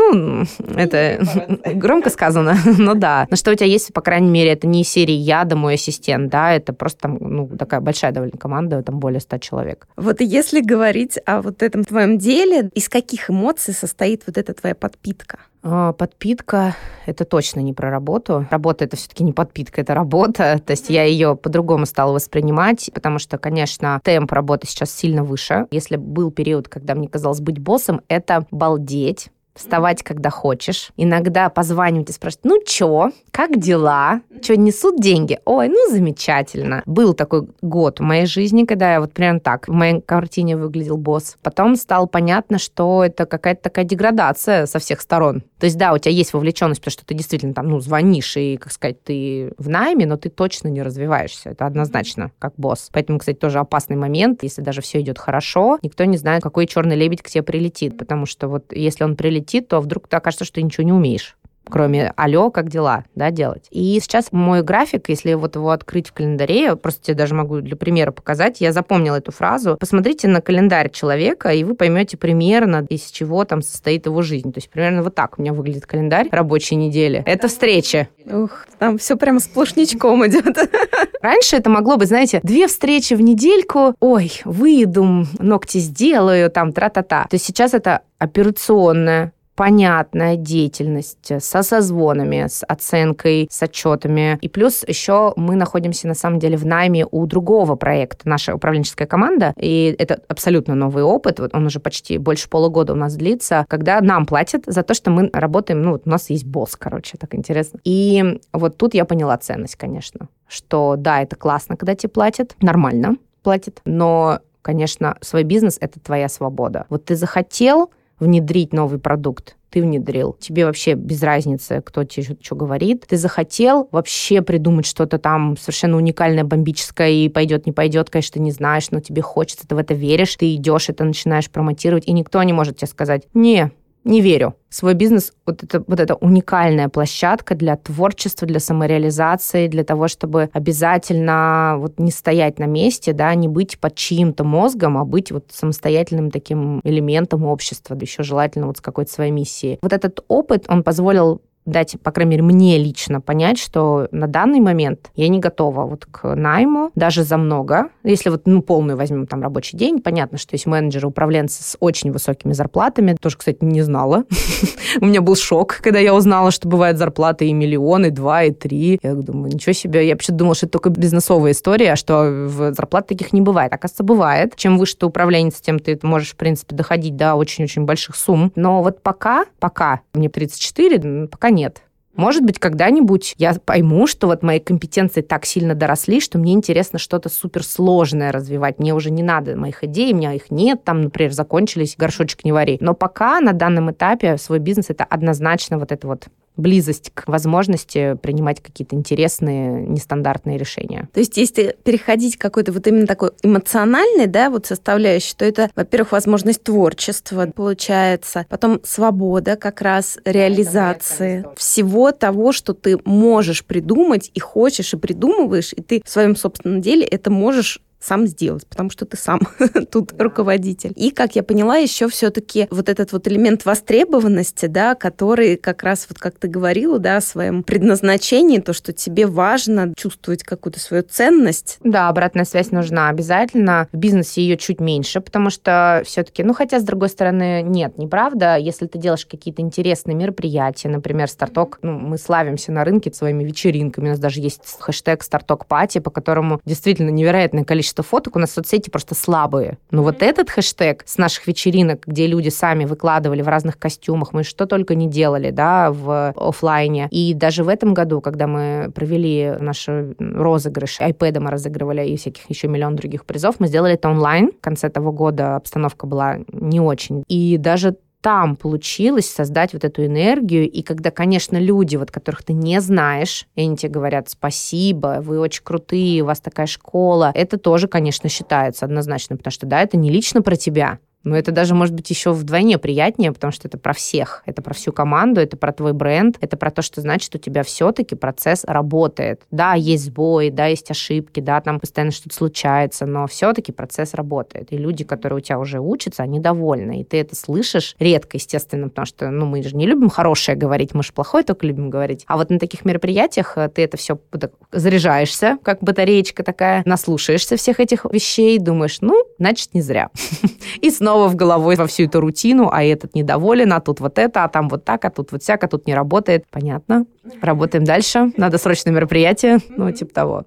Ну, это громко сказано, но да. Но что у тебя есть, по крайней мере, это не серия «Я, да мой ассистент», да, это просто там, ну, такая большая довольно команда, там более ста человек. Вот если говорить о вот этом твоем деле, из каких эмоций состоит вот эта твоя подпитка? А, подпитка — это точно не про работу. Работа — это все-таки не подпитка, это работа. То есть я ее по-другому стала воспринимать, потому что, конечно, темп работы сейчас сильно выше. Если был период, когда мне казалось быть боссом, это балдеть, вставать, когда хочешь. Иногда позванивать и спрашивать, ну чё, как дела? Чё, несут деньги? Ой, ну замечательно. Был такой год в моей жизни, когда я вот прям так в моей картине выглядел босс. Потом стало понятно, что это какая-то такая деградация со всех сторон. То есть, да, у тебя есть вовлеченность, потому что ты действительно там, ну, звонишь и, как сказать, ты в найме, но ты точно не развиваешься. Это однозначно, как босс. Поэтому, кстати, тоже опасный момент. Если даже все идет хорошо, никто не знает, какой черный лебедь к тебе прилетит. Потому что вот если он прилетит, то вдруг ты окажется, что ты ничего не умеешь кроме «Алло, как дела?» да, делать. И сейчас мой график, если вот его открыть в календаре, я просто тебе даже могу для примера показать, я запомнила эту фразу. Посмотрите на календарь человека, и вы поймете примерно, из чего там состоит его жизнь. То есть примерно вот так у меня выглядит календарь рабочей недели. Это встреча. Ух, там все прям сплошнячком идет. Раньше это могло быть, знаете, две встречи в недельку, ой, выйду, ногти сделаю, там, тра-та-та. То есть сейчас это операционная понятная деятельность со созвонами, с оценкой, с отчетами. И плюс еще мы находимся на самом деле в найме у другого проекта, наша управленческая команда, и это абсолютно новый опыт, вот он уже почти больше полугода у нас длится, когда нам платят за то, что мы работаем, ну, вот у нас есть босс, короче, так интересно. И вот тут я поняла ценность, конечно, что да, это классно, когда тебе платят, нормально платят, но конечно, свой бизнес — это твоя свобода. Вот ты захотел, внедрить новый продукт, ты внедрил. Тебе вообще без разницы, кто тебе что, что говорит. Ты захотел вообще придумать что-то там совершенно уникальное, бомбическое, и пойдет, не пойдет, конечно, ты не знаешь, но тебе хочется, ты в это веришь, ты идешь, это начинаешь промотировать, и никто не может тебе сказать, не, не верю. Свой бизнес вот это, вот это уникальная площадка для творчества, для самореализации, для того, чтобы обязательно вот не стоять на месте, да, не быть под чьим-то мозгом, а быть вот самостоятельным таким элементом общества, да еще желательно вот с какой-то своей миссией. Вот этот опыт, он позволил дать, по крайней мере, мне лично понять, что на данный момент я не готова вот к найму, даже за много. Если вот, ну, полную возьмем там рабочий день, понятно, что есть менеджеры, управленцы с очень высокими зарплатами. Тоже, кстати, не знала. У меня был шок, когда я узнала, что бывают зарплаты и миллионы, и два, и три. Я думаю, ничего себе. Я вообще думала, что это только бизнесовая история, а что зарплат таких не бывает. Оказывается, бывает. Чем выше ты управленец, тем ты можешь, в принципе, доходить до очень-очень больших сумм. Но вот пока, пока, мне 34, пока нет. Может быть, когда-нибудь я пойму, что вот мои компетенции так сильно доросли, что мне интересно что-то суперсложное развивать. Мне уже не надо моих идей, у меня их нет, там, например, закончились, горшочек не вари. Но пока на данном этапе свой бизнес это однозначно вот это вот близость к возможности принимать какие-то интересные, нестандартные решения. То есть если переходить к какой-то вот именно такой эмоциональной, да, вот составляющей, то это, во-первых, возможность творчества получается, потом свобода как раз реализации всего того, что ты можешь придумать и хочешь, и придумываешь, и ты в своем собственном деле это можешь сам сделать, потому что ты сам тут руководитель. И, как я поняла, еще все-таки вот этот вот элемент востребованности, да, который как раз вот как ты говорила, да, о своем предназначении, то, что тебе важно чувствовать какую-то свою ценность. Да, обратная связь нужна обязательно. В бизнесе ее чуть меньше, потому что все-таки, ну, хотя, с другой стороны, нет, неправда. Если ты делаешь какие-то интересные мероприятия, например, старток, ну, мы славимся на рынке своими вечеринками, у нас даже есть хэштег старток пати, по которому действительно невероятное количество количество фоток, у нас соцсети просто слабые. Но вот этот хэштег с наших вечеринок, где люди сами выкладывали в разных костюмах, мы что только не делали, да, в офлайне. И даже в этом году, когда мы провели наш розыгрыш, iPad мы разыгрывали и всяких еще миллион других призов, мы сделали это онлайн. В конце того года обстановка была не очень. И даже там получилось создать вот эту энергию, и когда, конечно, люди, вот которых ты не знаешь, и они тебе говорят спасибо, вы очень крутые, у вас такая школа, это тоже, конечно, считается однозначно, потому что, да, это не лично про тебя, но это даже может быть еще вдвойне приятнее, потому что это про всех, это про всю команду, это про твой бренд, это про то, что значит у тебя все-таки процесс работает. Да, есть сбои, да, есть ошибки, да, там постоянно что-то случается, но все-таки процесс работает. И люди, которые у тебя уже учатся, они довольны. И ты это слышишь редко, естественно, потому что, ну, мы же не любим хорошее говорить, мы же плохое только любим говорить. А вот на таких мероприятиях э, ты это все заряжаешься, как батареечка такая, наслушаешься всех этих вещей, думаешь, ну, значит, не зря. И снова в головой во всю эту рутину, а этот недоволен, а тут вот это, а там вот так, а тут вот всяко, тут не работает. Понятно. Работаем дальше. Надо срочное мероприятие. Ну, типа того.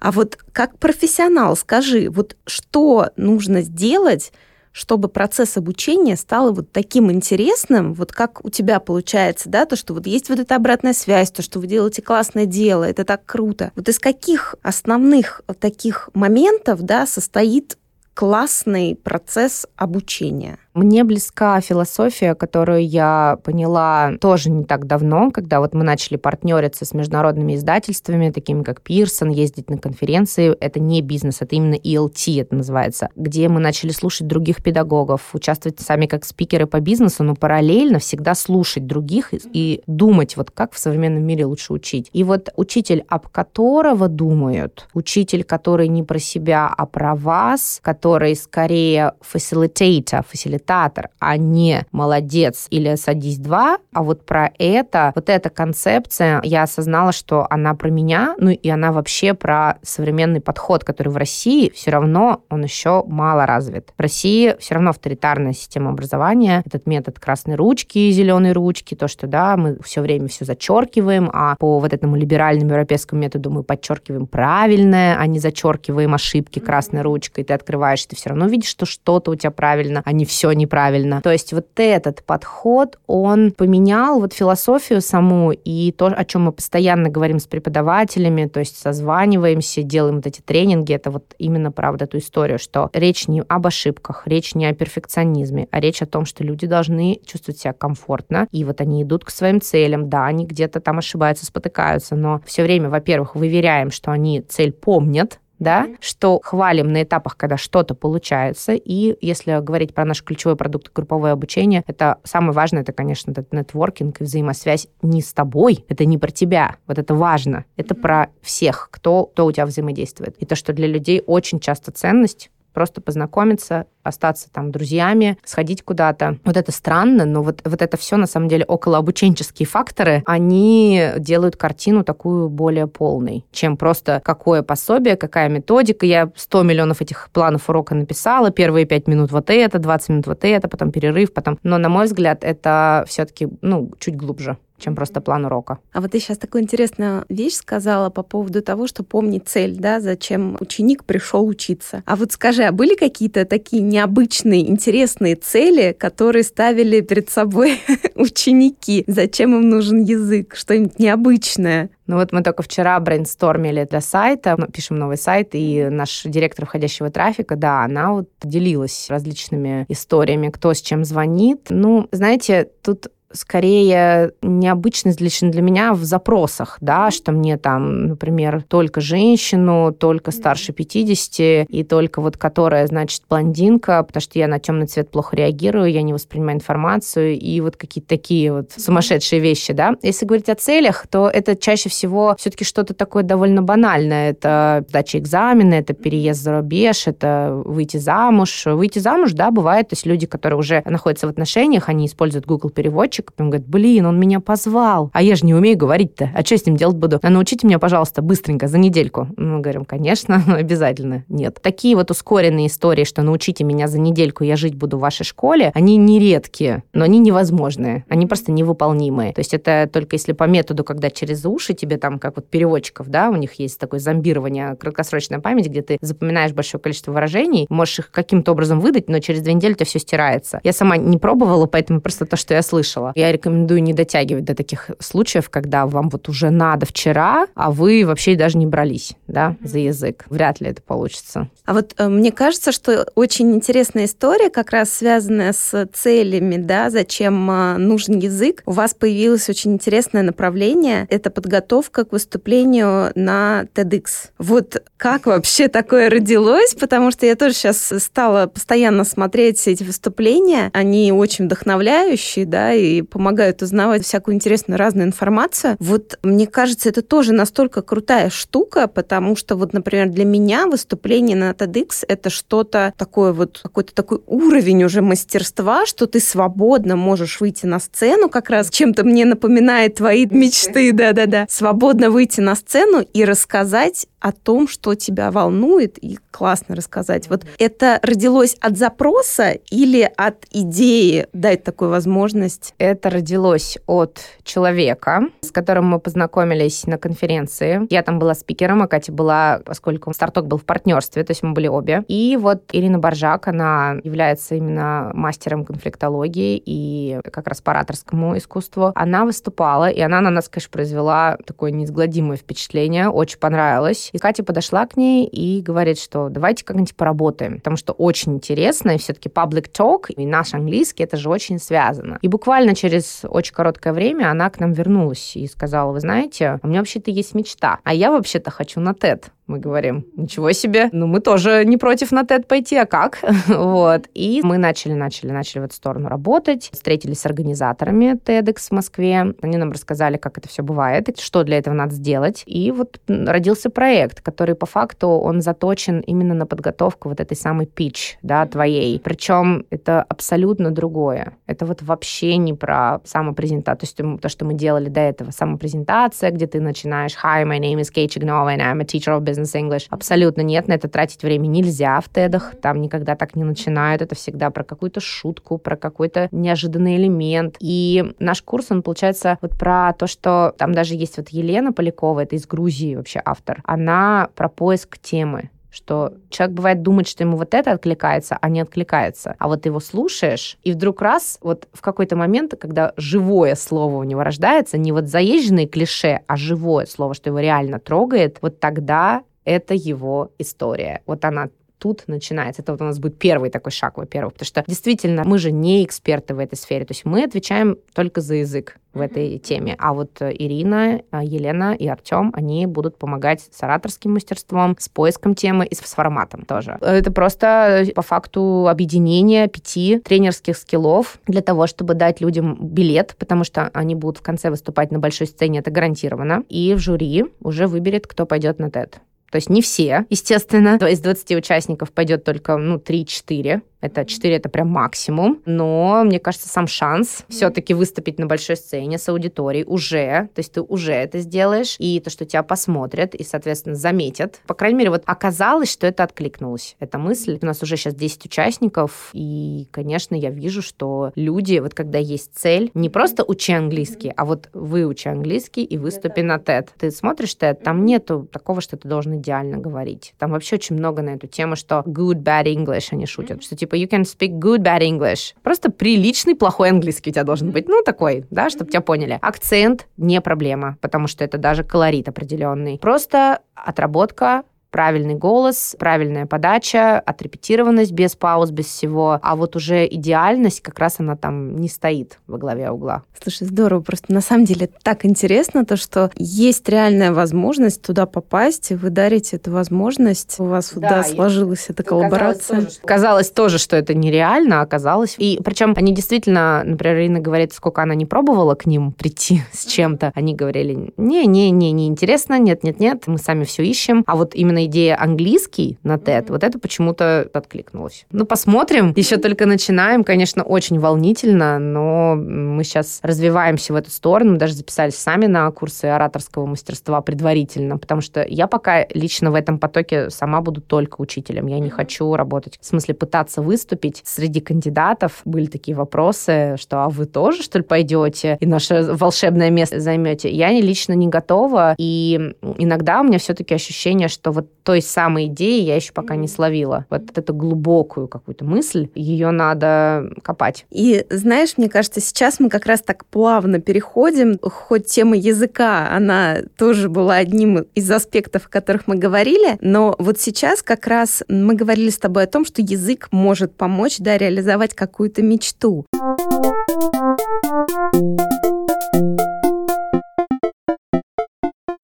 А вот как профессионал, скажи, вот что нужно сделать, чтобы процесс обучения стал вот таким интересным, вот как у тебя получается, да, то, что вот есть вот эта обратная связь, то, что вы делаете классное дело, это так круто. Вот из каких основных таких моментов, да, состоит классный процесс обучения? Мне близка философия, которую я поняла тоже не так давно, когда вот мы начали партнериться с международными издательствами, такими как Пирсон, ездить на конференции. Это не бизнес, это именно ELT это называется, где мы начали слушать других педагогов, участвовать сами как спикеры по бизнесу, но параллельно всегда слушать других и думать, вот как в современном мире лучше учить. И вот учитель, об которого думают, учитель, который не про себя, а про вас, который скорее facilitator, facilitator имитатор, а не молодец или садись два, а вот про это, вот эта концепция, я осознала, что она про меня, ну и она вообще про современный подход, который в России все равно, он еще мало развит. В России все равно авторитарная система образования, этот метод красной ручки и зеленой ручки, то, что, да, мы все время все зачеркиваем, а по вот этому либеральному европейскому методу мы подчеркиваем правильное, а не зачеркиваем ошибки красной ручкой. Ты открываешь, ты все равно видишь, что что-то у тебя правильно, а не все неправильно. То есть вот этот подход, он поменял вот философию саму и то, о чем мы постоянно говорим с преподавателями, то есть созваниваемся, делаем вот эти тренинги, это вот именно правда эту историю, что речь не об ошибках, речь не о перфекционизме, а речь о том, что люди должны чувствовать себя комфортно, и вот они идут к своим целям, да, они где-то там ошибаются, спотыкаются, но все время, во-первых, выверяем, что они цель помнят, да, mm-hmm. что хвалим на этапах, когда что-то получается. И если говорить про наш ключевой продукт групповое обучение, это самое важное, это, конечно, этот нетворкинг и взаимосвязь не с тобой, это не про тебя, вот это важно, это mm-hmm. про всех, кто, кто у тебя взаимодействует. И то, что для людей очень часто ценность просто познакомиться, остаться там друзьями, сходить куда-то. Вот это странно, но вот, вот это все на самом деле околообученческие факторы, они делают картину такую более полной, чем просто какое пособие, какая методика. Я 100 миллионов этих планов урока написала, первые 5 минут вот это, 20 минут вот это, потом перерыв, потом... Но, на мой взгляд, это все-таки, ну, чуть глубже чем просто план урока. А вот ты сейчас такую интересную вещь сказала по поводу того, что помни цель, да, зачем ученик пришел учиться. А вот скажи, а были какие-то такие необычные, интересные цели, которые ставили перед собой ученики? Зачем им нужен язык? Что-нибудь необычное? Ну вот мы только вчера брейнстормили для сайта, пишем новый сайт, и наш директор входящего трафика, да, она вот делилась различными историями, кто с чем звонит. Ну, знаете, тут скорее необычность лично для меня в запросах, да, что мне там, например, только женщину, только старше 50 и только вот которая, значит, блондинка, потому что я на темный цвет плохо реагирую, я не воспринимаю информацию и вот какие-то такие вот сумасшедшие вещи, да. Если говорить о целях, то это чаще всего все-таки что-то такое довольно банальное. Это сдача экзамена, это переезд за рубеж, это выйти замуж. Выйти замуж, да, бывает, то есть люди, которые уже находятся в отношениях, они используют Google переводчик, переводчик. Он говорит, блин, он меня позвал, а я же не умею говорить-то, а что с ним делать буду? А научите меня, пожалуйста, быстренько, за недельку. Мы говорим, конечно, обязательно. Нет. Такие вот ускоренные истории, что научите меня за недельку, я жить буду в вашей школе, они нередкие, но они невозможные, они просто невыполнимые. То есть это только если по методу, когда через уши тебе там, как вот переводчиков, да, у них есть такое зомбирование, краткосрочная память, где ты запоминаешь большое количество выражений, можешь их каким-то образом выдать, но через две недели у тебя все стирается. Я сама не пробовала, поэтому просто то, что я слышала. Я рекомендую не дотягивать до таких случаев, когда вам вот уже надо вчера, а вы вообще даже не брались, да, за язык. Вряд ли это получится. А вот э, мне кажется, что очень интересная история, как раз связанная с целями, да, зачем э, нужен язык. У вас появилось очень интересное направление. Это подготовка к выступлению на TEDx. Вот как вообще такое родилось? Потому что я тоже сейчас стала постоянно смотреть эти выступления. Они очень вдохновляющие, да, и помогают узнавать всякую интересную разную информацию. Вот мне кажется, это тоже настолько крутая штука, потому что вот, например, для меня выступление на TEDx это что-то такое вот, какой-то такой уровень уже мастерства, что ты свободно можешь выйти на сцену, как раз чем-то мне напоминает твои мечты, да-да-да, свободно выйти на сцену и рассказать о том, что тебя волнует, и классно рассказать. Вот это родилось от запроса или от идеи дать такую возможность? Это родилось от человека, с которым мы познакомились на конференции. Я там была спикером, а Катя была, поскольку старток был в партнерстве, то есть мы были обе. И вот Ирина Боржак, она является именно мастером конфликтологии и как раз по ораторскому искусству. Она выступала, и она на нас, конечно, произвела такое неизгладимое впечатление, очень понравилось. И Катя подошла к ней и говорит, что давайте как-нибудь поработаем, потому что очень интересно, и все-таки public talk и наш английский, это же очень связано. И буквально через очень короткое время она к нам вернулась и сказала, вы знаете, у меня вообще-то есть мечта, а я вообще-то хочу на TED. Мы говорим, ничего себе, ну мы тоже не против на TED пойти, а как? вот. И мы начали, начали, начали в эту сторону работать, встретились с организаторами TEDx в Москве, они нам рассказали, как это все бывает, что для этого надо сделать. И вот родился проект, который по факту, он заточен именно на подготовку вот этой самой pitch, да, твоей. Причем это абсолютно другое. Это вот вообще не про самопрезентацию, то есть то, что мы делали до этого, самопрезентация, где ты начинаешь «Hi, my name is Kate Chignova, and I'm a teacher of business Business English. Абсолютно нет, на это тратить время нельзя в тедах, там никогда так не начинают, это всегда про какую-то шутку, про какой-то неожиданный элемент. И наш курс, он получается вот про то, что там даже есть вот Елена Полякова, это из Грузии вообще автор, она про поиск темы, что человек бывает думает, что ему вот это откликается, а не откликается. А вот ты его слушаешь, и вдруг раз, вот в какой-то момент, когда живое слово у него рождается, не вот заезженные клише, а живое слово, что его реально трогает, вот тогда это его история. Вот она тут начинается. Это вот у нас будет первый такой шаг, во-первых, потому что действительно мы же не эксперты в этой сфере, то есть мы отвечаем только за язык в этой теме. А вот Ирина, Елена и Артем, они будут помогать с ораторским мастерством, с поиском темы и с форматом тоже. Это просто по факту объединение пяти тренерских скиллов для того, чтобы дать людям билет, потому что они будут в конце выступать на большой сцене, это гарантированно. И в жюри уже выберет, кто пойдет на TED. То есть не все, естественно. Из 20 участников пойдет только ну, 3-4. Это 4 это прям максимум. Но, мне кажется, сам шанс все-таки выступить на большой сцене с аудиторией уже, то есть ты уже это сделаешь, и то, что тебя посмотрят и, соответственно, заметят. По крайней мере, вот оказалось, что это откликнулось, эта мысль. У нас уже сейчас 10 участников, и, конечно, я вижу, что люди, вот когда есть цель, не просто учи английский, а вот выучи английский и выступи на TED. Ты смотришь TED, там нету такого, что ты должен идеально говорить. Там вообще очень много на эту тему, что good, bad English они шутят, что типа типа you can speak good, bad English. Просто приличный плохой английский у тебя должен быть. Ну, такой, да, чтобы тебя поняли. Акцент не проблема, потому что это даже колорит определенный. Просто отработка правильный голос, правильная подача, отрепетированность без пауз, без всего. А вот уже идеальность, как раз она там не стоит во главе угла. Слушай, здорово. Просто на самом деле так интересно то, что есть реальная возможность туда попасть, и вы дарите эту возможность. У вас да, да сложилась эта коллаборация. Казалось тоже, казалось тоже, что это нереально, а оказалось. И причем они действительно, например, Ирина говорит, сколько она не пробовала к ним прийти с чем-то. Они говорили, не-не-не, не интересно, нет-нет-нет, мы сами все ищем. А вот именно идея английский на TED, вот это почему-то откликнулось. Ну, посмотрим. Еще только начинаем. Конечно, очень волнительно, но мы сейчас развиваемся в эту сторону. Мы даже записались сами на курсы ораторского мастерства предварительно, потому что я пока лично в этом потоке сама буду только учителем. Я не хочу работать, в смысле пытаться выступить. Среди кандидатов были такие вопросы, что а вы тоже, что ли, пойдете и наше волшебное место займете? Я лично не готова, и иногда у меня все-таки ощущение, что вот той самой идеи я еще пока не словила. Вот эту глубокую какую-то мысль, ее надо копать. И знаешь, мне кажется, сейчас мы как раз так плавно переходим, хоть тема языка, она тоже была одним из аспектов, о которых мы говорили, но вот сейчас как раз мы говорили с тобой о том, что язык может помочь, да, реализовать какую-то мечту.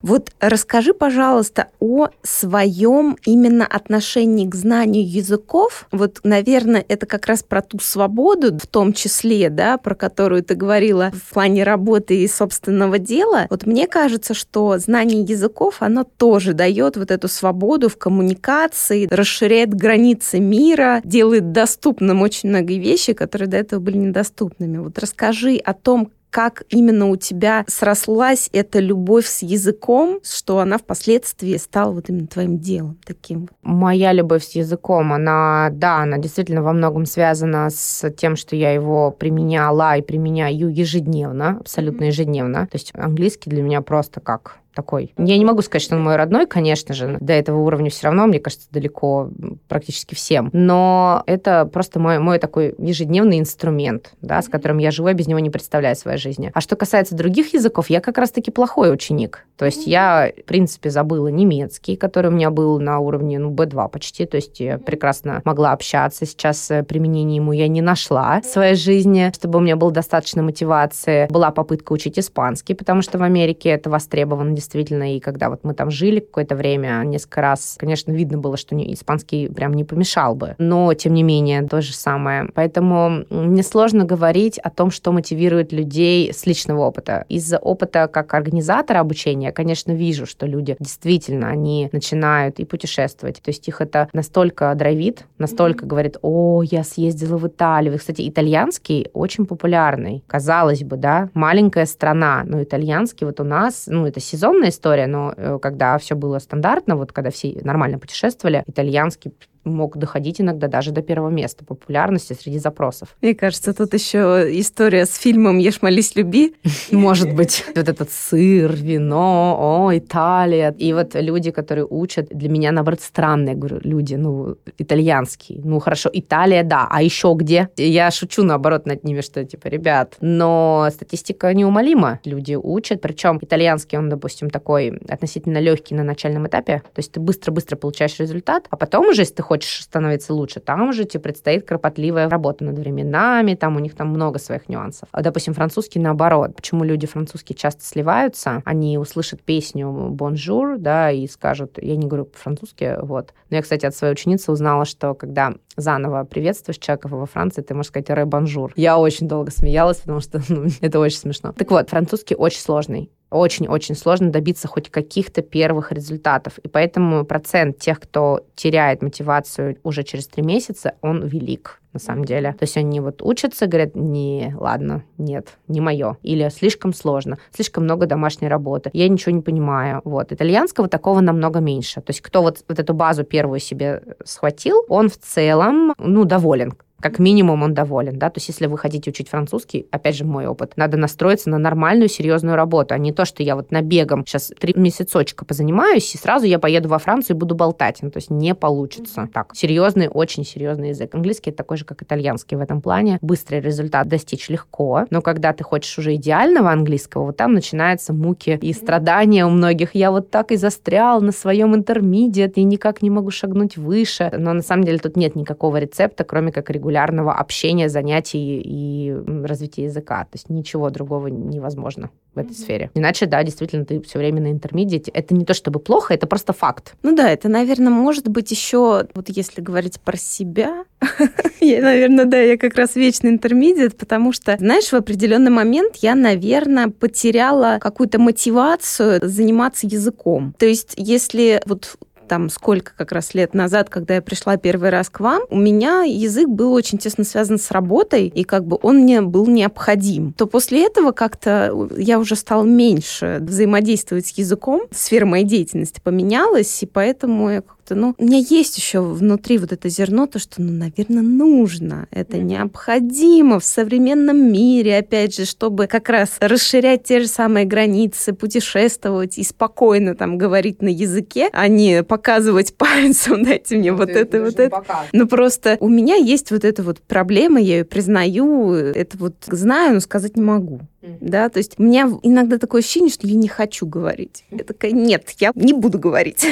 Вот расскажи, пожалуйста, о своем именно отношении к знанию языков. Вот, наверное, это как раз про ту свободу, в том числе, да, про которую ты говорила в плане работы и собственного дела. Вот мне кажется, что знание языков, оно тоже дает вот эту свободу в коммуникации, расширяет границы мира, делает доступным очень многие вещи, которые до этого были недоступными. Вот расскажи о том, как именно у тебя срослась эта любовь с языком, что она впоследствии стала вот именно твоим делом таким? Моя любовь с языком, она, да, она действительно во многом связана с тем, что я его применяла и применяю ежедневно, абсолютно ежедневно. То есть английский для меня просто как такой. Я не могу сказать, что он мой родной, конечно же. До этого уровня все равно, мне кажется, далеко практически всем. Но это просто мой, мой такой ежедневный инструмент, да, с которым я живу, я без него не представляю своей жизни. А что касается других языков, я как раз-таки плохой ученик. То есть я, в принципе, забыла немецкий, который у меня был на уровне ну, B2 почти. То есть я прекрасно могла общаться. Сейчас э, применения ему я не нашла в своей жизни, чтобы у меня было достаточно мотивации. Была попытка учить испанский, потому что в Америке это востребовано действительно, и когда вот мы там жили какое-то время, несколько раз, конечно, видно было, что испанский прям не помешал бы. Но, тем не менее, то же самое. Поэтому мне сложно говорить о том, что мотивирует людей с личного опыта. Из-за опыта как организатора обучения я, конечно, вижу, что люди действительно, они начинают и путешествовать. То есть их это настолько драйвит, настолько mm-hmm. говорит, о, я съездила в Италию. Кстати, итальянский очень популярный. Казалось бы, да, маленькая страна, но итальянский вот у нас, ну, это сезон сезонная история, но э, когда все было стандартно, вот когда все нормально путешествовали, итальянский мог доходить иногда даже до первого места популярности среди запросов. Мне кажется, тут еще история с фильмом «Ешь, молись, люби». Может быть. Вот этот сыр, вино, о, Италия. И вот люди, которые учат, для меня, наоборот, странные, говорю, люди, ну, итальянские. Ну, хорошо, Италия, да, а еще где? Я шучу, наоборот, над ними, что, типа, ребят, но статистика неумолима. Люди учат, причем итальянский, он, допустим, такой относительно легкий на начальном этапе, то есть ты быстро-быстро получаешь результат, а потом уже, если ты хочешь хочешь становиться лучше, там уже тебе предстоит кропотливая работа над временами, там у них там много своих нюансов. А, допустим, французский наоборот. Почему люди французские часто сливаются? Они услышат песню «Bonjour», да, и скажут, я не говорю по-французски, вот. Но я, кстати, от своей ученицы узнала, что когда заново приветствуешь человека во Франции, ты можешь сказать «re bonjour». Я очень долго смеялась, потому что ну, это очень смешно. Так вот, французский очень сложный очень-очень сложно добиться хоть каких-то первых результатов. И поэтому процент тех, кто теряет мотивацию уже через три месяца, он велик на самом деле. То есть они вот учатся, говорят, не, ладно, нет, не мое. Или слишком сложно, слишком много домашней работы, я ничего не понимаю. Вот. Итальянского такого намного меньше. То есть кто вот, вот эту базу первую себе схватил, он в целом, ну, доволен как минимум он доволен, да, то есть если вы хотите учить французский, опять же мой опыт, надо настроиться на нормальную серьезную работу, а не то, что я вот набегом сейчас три месяцочка позанимаюсь, и сразу я поеду во Францию и буду болтать, ну, то есть не получится. Так, серьезный, очень серьезный язык. Английский такой же, как итальянский в этом плане. Быстрый результат достичь легко, но когда ты хочешь уже идеального английского, вот там начинаются муки и страдания у многих. Я вот так и застрял на своем интермедиат, и никак не могу шагнуть выше. Но на самом деле тут нет никакого рецепта, кроме как регулярно регулярного общения, занятий и развития языка. То есть ничего другого невозможно в этой mm-hmm. сфере. Иначе, да, действительно, ты все время на интермедиате. Это не то чтобы плохо, это просто факт. Ну да, это, наверное, может быть еще, вот если говорить про себя, я, наверное, да, я как раз вечный интермедиат, потому что, знаешь, в определенный момент я, наверное, потеряла какую-то мотивацию заниматься языком. То есть, если вот там сколько как раз лет назад, когда я пришла первый раз к вам, у меня язык был очень тесно связан с работой, и как бы он мне был необходим. То после этого как-то я уже стала меньше взаимодействовать с языком, сфера моей деятельности поменялась, и поэтому я как-то, ну, у меня есть еще внутри вот это зерно, то, что, ну, наверное, нужно, это необходимо в современном мире, опять же, чтобы как раз расширять те же самые границы, путешествовать и спокойно там говорить на языке, а не показывать пальцем, дайте мне ну, вот это, вот это. Ну, просто у меня есть вот эта вот проблема, я ее признаю, это вот знаю, но сказать не могу. Да, то есть у меня иногда такое ощущение, что я не хочу говорить. Я такая, нет, я не буду говорить.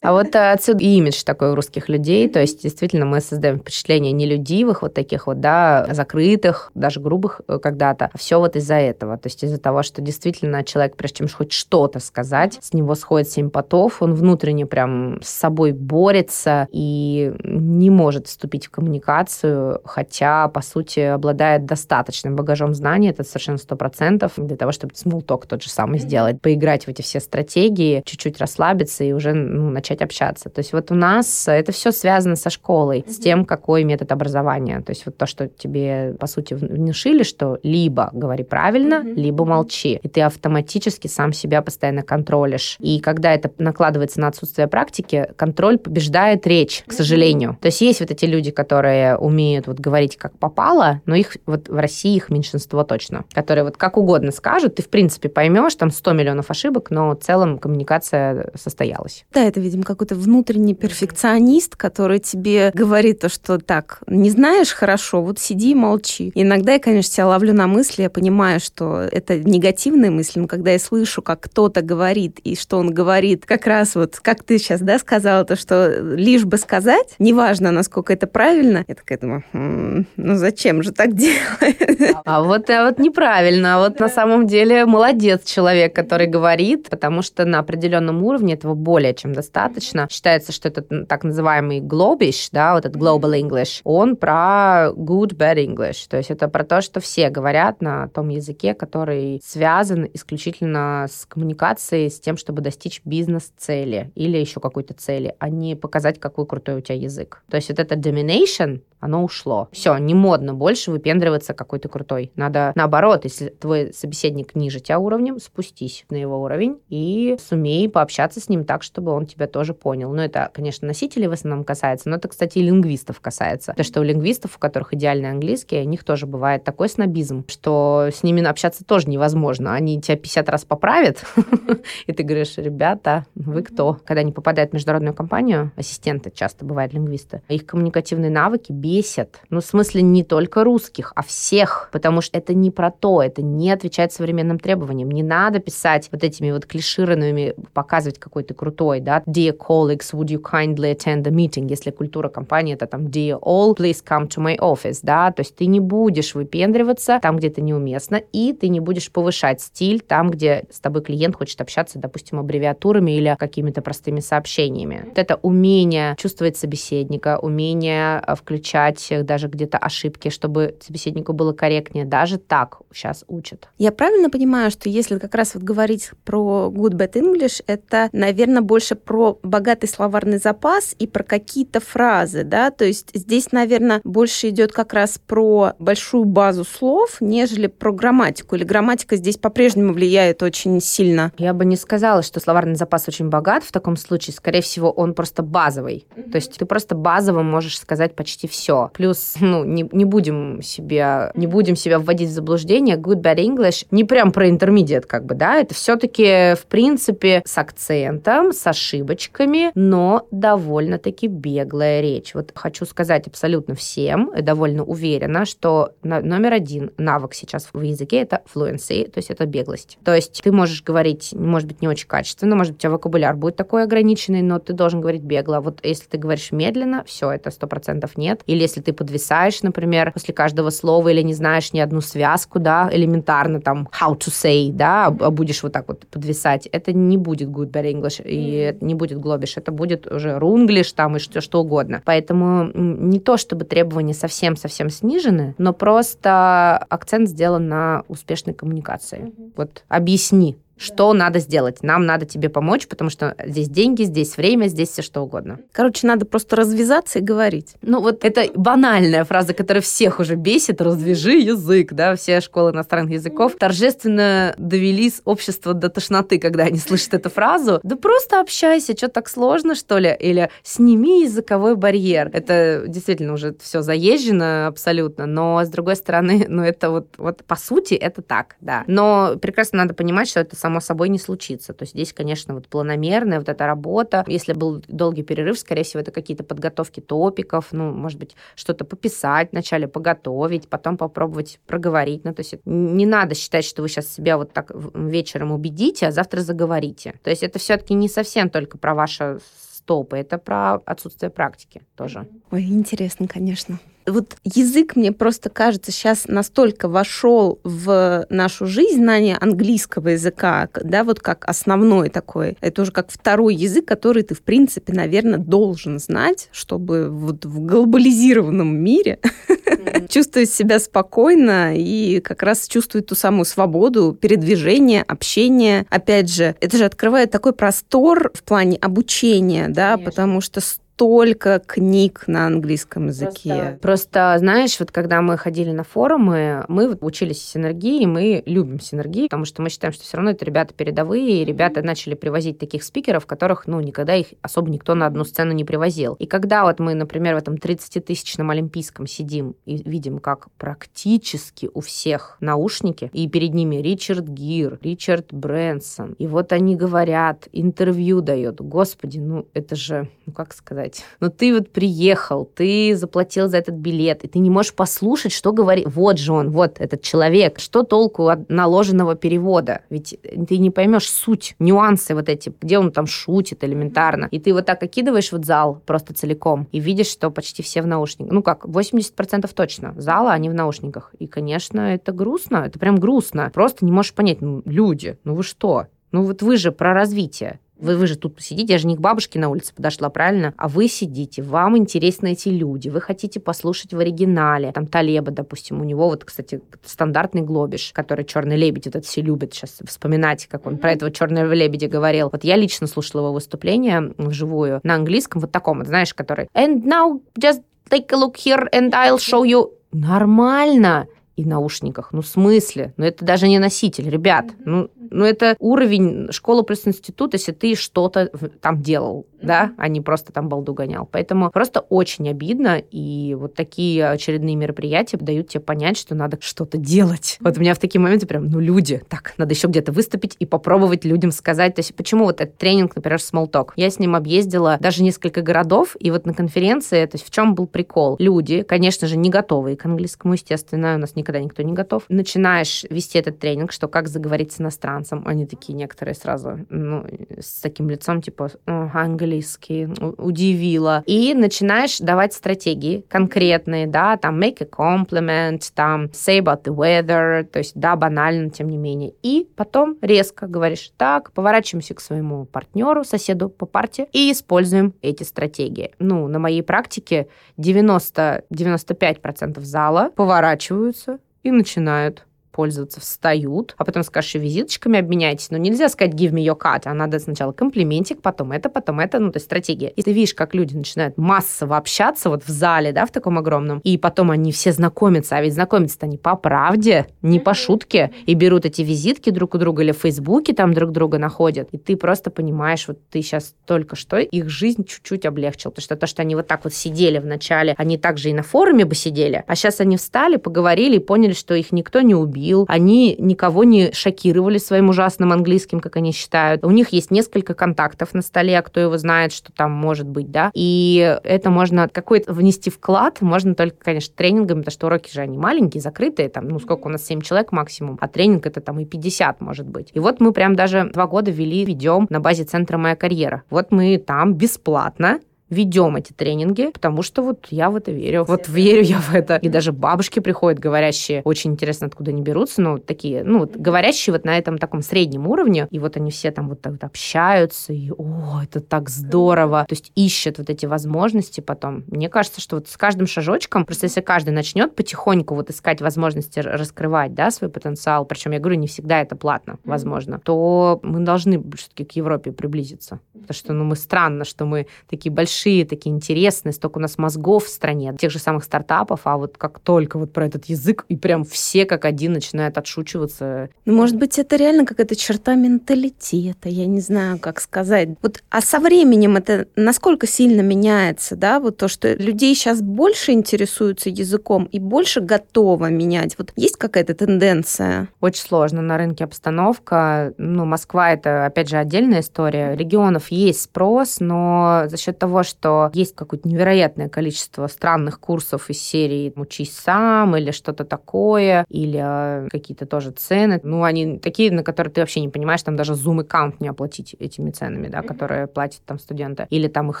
А вот а отсюда и имидж такой у русских людей, то есть действительно мы создаем впечатление нелюдивых, вот таких вот, да, закрытых, даже грубых э, когда-то. Все вот из-за этого, то есть из-за того, что действительно человек, прежде чем хоть что-то сказать, с него сходит семь потов, он внутренне прям с собой борется и не может вступить в коммуникацию, хотя, по сути, обладает достаточным багажом знаний, это совершенно сто процентов для того, чтобы смолток тот же самый сделать, поиграть в эти все стратегии, чуть-чуть расслабиться и уже ну, начать общаться. То есть вот у нас это все связано со школой, с тем, какой метод образования. То есть вот то, что тебе, по сути, внушили, что либо говори правильно, либо молчи. И ты автоматически сам себя постоянно контролишь. И когда это накладывается на отсутствие практики, контроль побеждает речь, к сожалению. То есть есть вот эти люди, которые умеют вот говорить как попало, но их вот в России их меньшинство точно, которые вот как угодно скажут, ты, в принципе, поймешь, там 100 миллионов ошибок, но в целом коммуникация состоялась. Да, это, видимо, какой-то внутренний перфекционист, который тебе говорит то, что так, не знаешь хорошо, вот сиди и молчи. Иногда я, конечно, себя ловлю на мысли, я понимаю, что это негативные мысли, но когда я слышу, как кто-то говорит, и что он говорит, как раз вот, как ты сейчас, да, сказала, то, что лишь бы сказать, неважно, насколько это правильно, я такая думаю, хм, ну зачем же так делать? А вот, а вот неправильно правильно. Вот на самом деле молодец человек, который говорит, потому что на определенном уровне этого более чем достаточно. Считается, что это так называемый globиsh, да, вот этот global English, он про good, bad English. То есть это про то, что все говорят на том языке, который связан исключительно с коммуникацией, с тем, чтобы достичь бизнес-цели или еще какой-то цели, а не показать, какой крутой у тебя язык. То есть вот это domination, оно ушло. Все, не модно больше выпендриваться какой то крутой. Надо наоборот, если твой собеседник ниже тебя уровнем, спустись на его уровень и сумей пообщаться с ним так, чтобы он тебя тоже понял. Ну, это, конечно, носителей в основном касается, но это, кстати, и лингвистов касается. Потому что у лингвистов, у которых идеальный английский, у них тоже бывает такой снобизм, что с ними общаться тоже невозможно. Они тебя 50 раз поправят, и ты говоришь, ребята, вы кто? Когда они попадают в международную компанию, ассистенты часто бывают лингвисты, их коммуникативные навыки бесят. Ну, в смысле, не только русских, а всех, потому что это не про то, это не отвечает современным требованиям. Не надо писать вот этими вот клишированными, показывать какой то крутой, да, dear colleagues, would you kindly attend the meeting, если культура компании это там dear all, please come to my office, да, то есть ты не будешь выпендриваться там, где это неуместно, и ты не будешь повышать стиль там, где с тобой клиент хочет общаться, допустим, аббревиатурами или какими-то простыми сообщениями. Вот это умение чувствовать собеседника, умение э, включать даже где-то ошибки, чтобы собеседнику было корректнее, даже так сейчас учат. Я правильно понимаю, что если как раз вот говорить про Good Bad English, это, наверное, больше про богатый словарный запас и про какие-то фразы, да? То есть здесь, наверное, больше идет как раз про большую базу слов, нежели про грамматику. Или грамматика здесь по-прежнему влияет очень сильно? Я бы не сказала, что словарный запас очень богат в таком случае. Скорее всего, он просто базовый. Mm-hmm. То есть ты просто базово можешь сказать почти все. Плюс, ну, не, не будем себя, не будем себя вводить в заблуждение, Good Bad English не прям про интермедиат, как бы, да, это все-таки, в принципе, с акцентом, с ошибочками, но довольно-таки беглая речь. Вот хочу сказать абсолютно всем, довольно уверена, что номер один навык сейчас в языке это fluency, то есть это беглость. То есть ты можешь говорить, может быть, не очень качественно, может быть, у тебя вокабуляр будет такой ограниченный, но ты должен говорить бегло. Вот если ты говоришь медленно, все, это сто процентов нет. Или если ты подвисаешь, например, после каждого слова или не знаешь ни одну связку, да, элементарно там how to say, да, а будешь вот так вот подвисать, это не будет good bad English, и это не будет глобиш, это будет уже рунглиш там и что, что угодно. Поэтому не то, чтобы требования совсем-совсем снижены, но просто акцент сделан на успешной коммуникации. Вот объясни, что надо сделать. Нам надо тебе помочь, потому что здесь деньги, здесь время, здесь все что угодно. Короче, надо просто развязаться и говорить. Ну вот это банальная фраза, которая всех уже бесит. Развяжи язык, да, все школы иностранных языков торжественно довели общество до тошноты, когда они слышат эту фразу. Да просто общайся, что так сложно, что ли? Или сними языковой барьер. Это действительно уже все заезжено абсолютно, но с другой стороны, ну это вот, вот по сути это так, да. Но прекрасно надо понимать, что это само собой не случится. То есть здесь, конечно, вот планомерная вот эта работа. Если был долгий перерыв, скорее всего, это какие-то подготовки топиков, ну, может быть, что-то пописать, вначале поготовить, потом попробовать проговорить. Ну, то есть не надо считать, что вы сейчас себя вот так вечером убедите, а завтра заговорите. То есть это все-таки не совсем только про ваше стопы, это про отсутствие практики тоже. Ой, интересно, конечно вот язык, мне просто кажется, сейчас настолько вошел в нашу жизнь, знание английского языка, да, вот как основной такой, это уже как второй язык, который ты, в принципе, наверное, должен знать, чтобы вот в глобализированном мире чувствовать себя спокойно и как раз чувствовать ту самую свободу передвижения, общения. Опять же, это же открывает такой простор в плане обучения, да, Конечно. потому что столько книг на английском языке. Просто, просто, знаешь, вот когда мы ходили на форумы, мы вот учились синергии, мы любим синергии, потому что мы считаем, что все равно это ребята передовые, и ребята начали привозить таких спикеров, которых, ну, никогда их особо никто на одну сцену не привозил. И когда вот мы, например, в этом 30-тысячном Олимпийском сидим и видим, как практически у всех наушники, и перед ними Ричард Гир, Ричард Брэнсон, и вот они говорят, интервью дают. Господи, ну это же, ну как сказать, делать. Но ты вот приехал, ты заплатил за этот билет, и ты не можешь послушать, что говорит. Вот же он, вот этот человек. Что толку от наложенного перевода? Ведь ты не поймешь суть, нюансы вот эти, где он там шутит элементарно. И ты вот так окидываешь вот зал просто целиком и видишь, что почти все в наушниках. Ну как, 80% точно зала, они в наушниках. И, конечно, это грустно, это прям грустно. Просто не можешь понять, ну, люди, ну вы что? Ну вот вы же про развитие. Вы, вы же тут сидите, я же не к бабушке на улице подошла, правильно? А вы сидите, вам интересны эти люди, вы хотите послушать в оригинале. Там Талеба, допустим, у него вот, кстати, стандартный глобиш, который черный лебедь, вот это все любят сейчас вспоминать, как он про этого черного лебедя говорил. Вот я лично слушала его выступление вживую на английском, вот таком, вот, знаешь, который And now just take a look here and I'll show you. Нормально и наушниках. Ну, в смысле? Ну, это даже не носитель, ребят. Ну, ну это уровень школы плюс институт, если ты что-то там делал да, а не просто там балду гонял. Поэтому просто очень обидно, и вот такие очередные мероприятия дают тебе понять, что надо что-то делать. Вот у меня в такие моменты прям, ну, люди, так, надо еще где-то выступить и попробовать людям сказать. То есть почему вот этот тренинг, например, Smalltalk? Я с ним объездила даже несколько городов, и вот на конференции, то есть в чем был прикол? Люди, конечно же, не готовые к английскому, естественно, у нас никогда никто не готов. Начинаешь вести этот тренинг, что как заговорить с иностранцем, они такие некоторые сразу, ну, с таким лицом, типа, английский английский, удивила. И начинаешь давать стратегии конкретные, да, там make a compliment, там say about the weather, то есть да, банально, тем не менее. И потом резко говоришь, так, поворачиваемся к своему партнеру, соседу по парте и используем эти стратегии. Ну, на моей практике 90-95% зала поворачиваются и начинают пользоваться, встают, а потом скажешь, визиточками обменяйтесь. Но нельзя сказать give me your card, а надо сначала комплиментик, потом это, потом это, ну, то есть стратегия. И ты видишь, как люди начинают массово общаться вот в зале, да, в таком огромном, и потом они все знакомятся, а ведь знакомятся-то не по правде, не по шутке, и берут эти визитки друг у друга или в Фейсбуке там друг друга находят, и ты просто понимаешь, вот ты сейчас только что их жизнь чуть-чуть облегчил, потому что то, что они вот так вот сидели в начале, они также и на форуме бы сидели, а сейчас они встали, поговорили и поняли, что их никто не убил, бил, они никого не шокировали своим ужасным английским, как они считают. У них есть несколько контактов на столе, а кто его знает, что там может быть, да. И это можно какой-то внести вклад, можно только, конечно, тренингами, потому что уроки же они маленькие, закрытые, там, ну, сколько у нас, 7 человек максимум, а тренинг это там и 50 может быть. И вот мы прям даже два года вели, ведем на базе центра «Моя карьера». Вот мы там бесплатно ведем эти тренинги, потому что вот я в это верю. Вот верю я в это. И даже бабушки приходят говорящие, очень интересно, откуда они берутся, но такие, ну, вот, говорящие вот на этом таком среднем уровне, и вот они все там вот так вот общаются, и о, это так здорово. То есть ищут вот эти возможности потом. Мне кажется, что вот с каждым шажочком, просто если каждый начнет потихоньку вот искать возможности раскрывать, да, свой потенциал, причем я говорю, не всегда это платно, возможно, то мы должны все-таки к Европе приблизиться. Потому что, ну, мы странно, что мы такие большие, такие интересные, столько у нас мозгов в стране, тех же самых стартапов, а вот как только вот про этот язык, и прям все как один начинают отшучиваться. Ну, может быть, это реально какая-то черта менталитета, я не знаю, как сказать. Вот, а со временем это насколько сильно меняется, да, вот то, что людей сейчас больше интересуются языком и больше готовы менять. Вот есть какая-то тенденция? Очень сложно на рынке обстановка. Ну, Москва это, опять же, отдельная история. Регионов есть спрос, но за счет того, что есть какое-то невероятное количество странных курсов из серии «Учись сам» или что-то такое, или э, какие-то тоже цены. Ну, они такие, на которые ты вообще не понимаешь, там даже Zoom аккаунт не оплатить этими ценами, да, которые платят там студенты. Или там их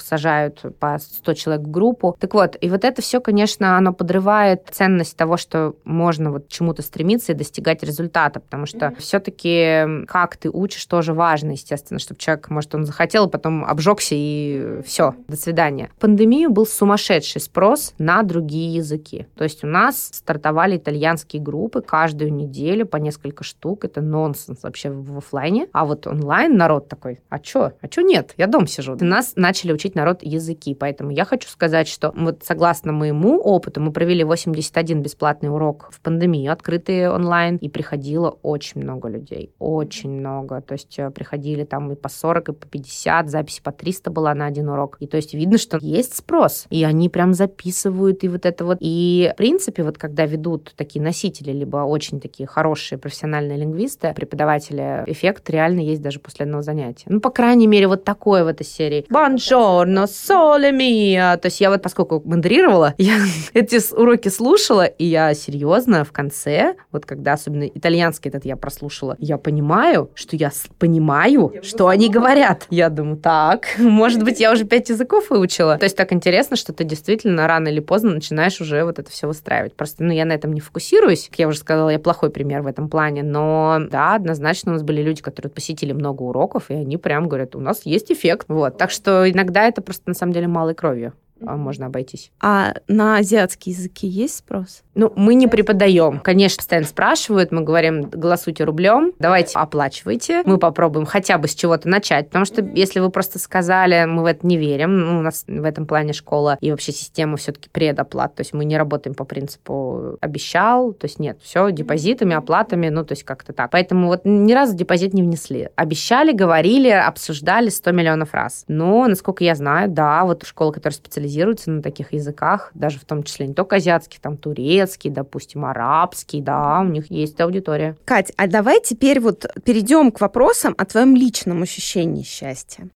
сажают по 100 человек в группу. Так вот, и вот это все, конечно, оно подрывает ценность того, что можно вот чему-то стремиться и достигать результата, потому что все-таки как ты учишь, тоже важно, естественно, чтобы человек, может, он захотел, потом обжегся и все, до свидания. В пандемию был сумасшедший спрос на другие языки. То есть у нас стартовали итальянские группы каждую неделю по несколько штук. Это нонсенс вообще в офлайне. А вот онлайн народ такой, а чё? А чё нет? Я дом сижу. И нас начали учить народ языки. Поэтому я хочу сказать, что вот согласно моему опыту, мы провели 81 бесплатный урок в пандемию, открытые онлайн, и приходило очень много людей. Очень много. То есть э, приходили там и по 40, и по 50, записи по 300 была на один урок. И то есть видно, что есть спрос. И они прям записывают, и вот это вот. И в принципе, вот когда ведут такие носители, либо очень такие хорошие профессиональные лингвисты, преподаватели, эффект реально есть даже после одного занятия. Ну, по крайней мере, вот такое в этой серии. Buongiorno, sole mia. То есть я вот, поскольку модерировала, я эти уроки слушала, и я серьезно в конце, вот когда особенно итальянский этот я прослушала, я понимаю, что я понимаю, что они говорят. Я думаю, так, может быть, я уже пять языков выучила. То есть так интересно, что ты действительно рано или поздно начинаешь уже вот это все выстраивать. Просто, ну, я на этом не фокусируюсь. Как я уже сказала, я плохой пример в этом плане. Но, да, однозначно у нас были люди, которые посетили много уроков, и они прям говорят, у нас есть эффект. Вот. Так что иногда это просто на самом деле малой кровью а, можно обойтись. А на азиатские языки есть спрос? Ну, мы не преподаем. Конечно, постоянно спрашивают, мы говорим, голосуйте рублем, давайте оплачивайте. Мы попробуем хотя бы с чего-то начать, потому что если вы просто сказали, мы в это не верим, ну, у нас в этом плане школа и вообще система все-таки предоплат, то есть мы не работаем по принципу обещал, то есть нет, все депозитами, оплатами, ну, то есть как-то так. Поэтому вот ни разу депозит не внесли. Обещали, говорили, обсуждали 100 миллионов раз. Но, насколько я знаю, да, вот школа, которая специализируется на таких языках, даже в том числе не только азиатских, там турецкий, допустим, арабский, да, у них есть аудитория. Кать, а давай теперь вот перейдем к вопросам о твоем личном ощущении счастья.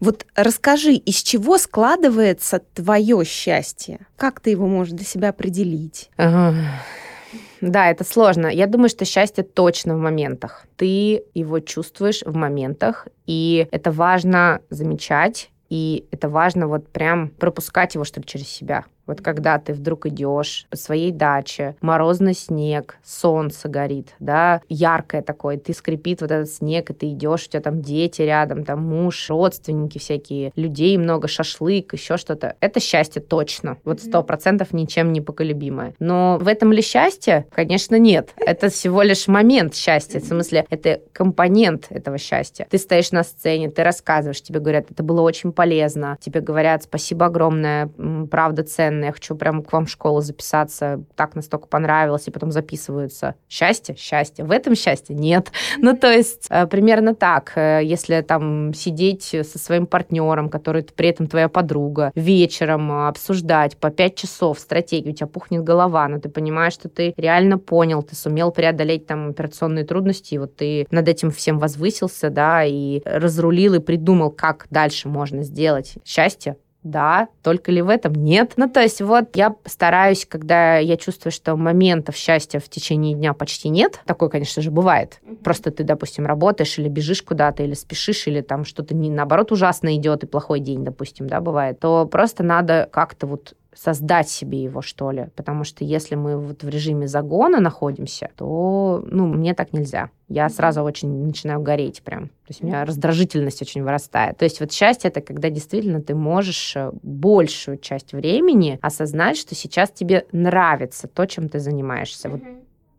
Вот расскажи, из чего складывается твое счастье? Как ты его можешь для себя определить? Да, это сложно. Я думаю, что счастье точно в моментах. Ты его чувствуешь в моментах, и это важно замечать и это важно вот прям пропускать его, что ли, через себя. Вот когда ты вдруг идешь по своей даче, морозный снег, солнце горит, да, яркое такое, ты скрипит вот этот снег, и ты идешь, у тебя там дети рядом, там муж, родственники всякие, людей много, шашлык, еще что-то. Это счастье точно. Вот сто процентов ничем не поколебимое. Но в этом ли счастье? Конечно, нет. Это всего лишь момент счастья. В смысле, это компонент этого счастья. Ты стоишь на сцене, ты рассказываешь, тебе говорят, это было очень полезно. Тебе говорят, спасибо огромное, правда ценно офигенно, я хочу прям к вам в школу записаться, так настолько понравилось, и потом записываются. Счастье? Счастье. В этом счастье? Нет. Ну, то есть, э, примерно так. Э, если там сидеть со своим партнером, который при этом твоя подруга, вечером э, обсуждать по пять часов стратегию, у тебя пухнет голова, но ты понимаешь, что ты реально понял, ты сумел преодолеть там операционные трудности, и вот ты над этим всем возвысился, да, и разрулил и придумал, как дальше можно сделать счастье, Да. Только ли в этом? Нет. Ну, то есть вот я стараюсь, когда я чувствую, что моментов счастья в течение дня почти нет, такое, конечно же, бывает. Просто ты, допустим, работаешь или бежишь куда-то, или спешишь, или там что-то не наоборот ужасно идет, и плохой день, допустим, да, бывает, то просто надо как-то вот создать себе его, что ли. Потому что если мы вот в режиме загона находимся, то, ну, мне так нельзя. Я сразу очень начинаю гореть прям. То есть у меня раздражительность очень вырастает. То есть вот счастье — это когда действительно ты можешь э, большую часть времени осознать, что сейчас тебе нравится то, чем ты занимаешься. Вот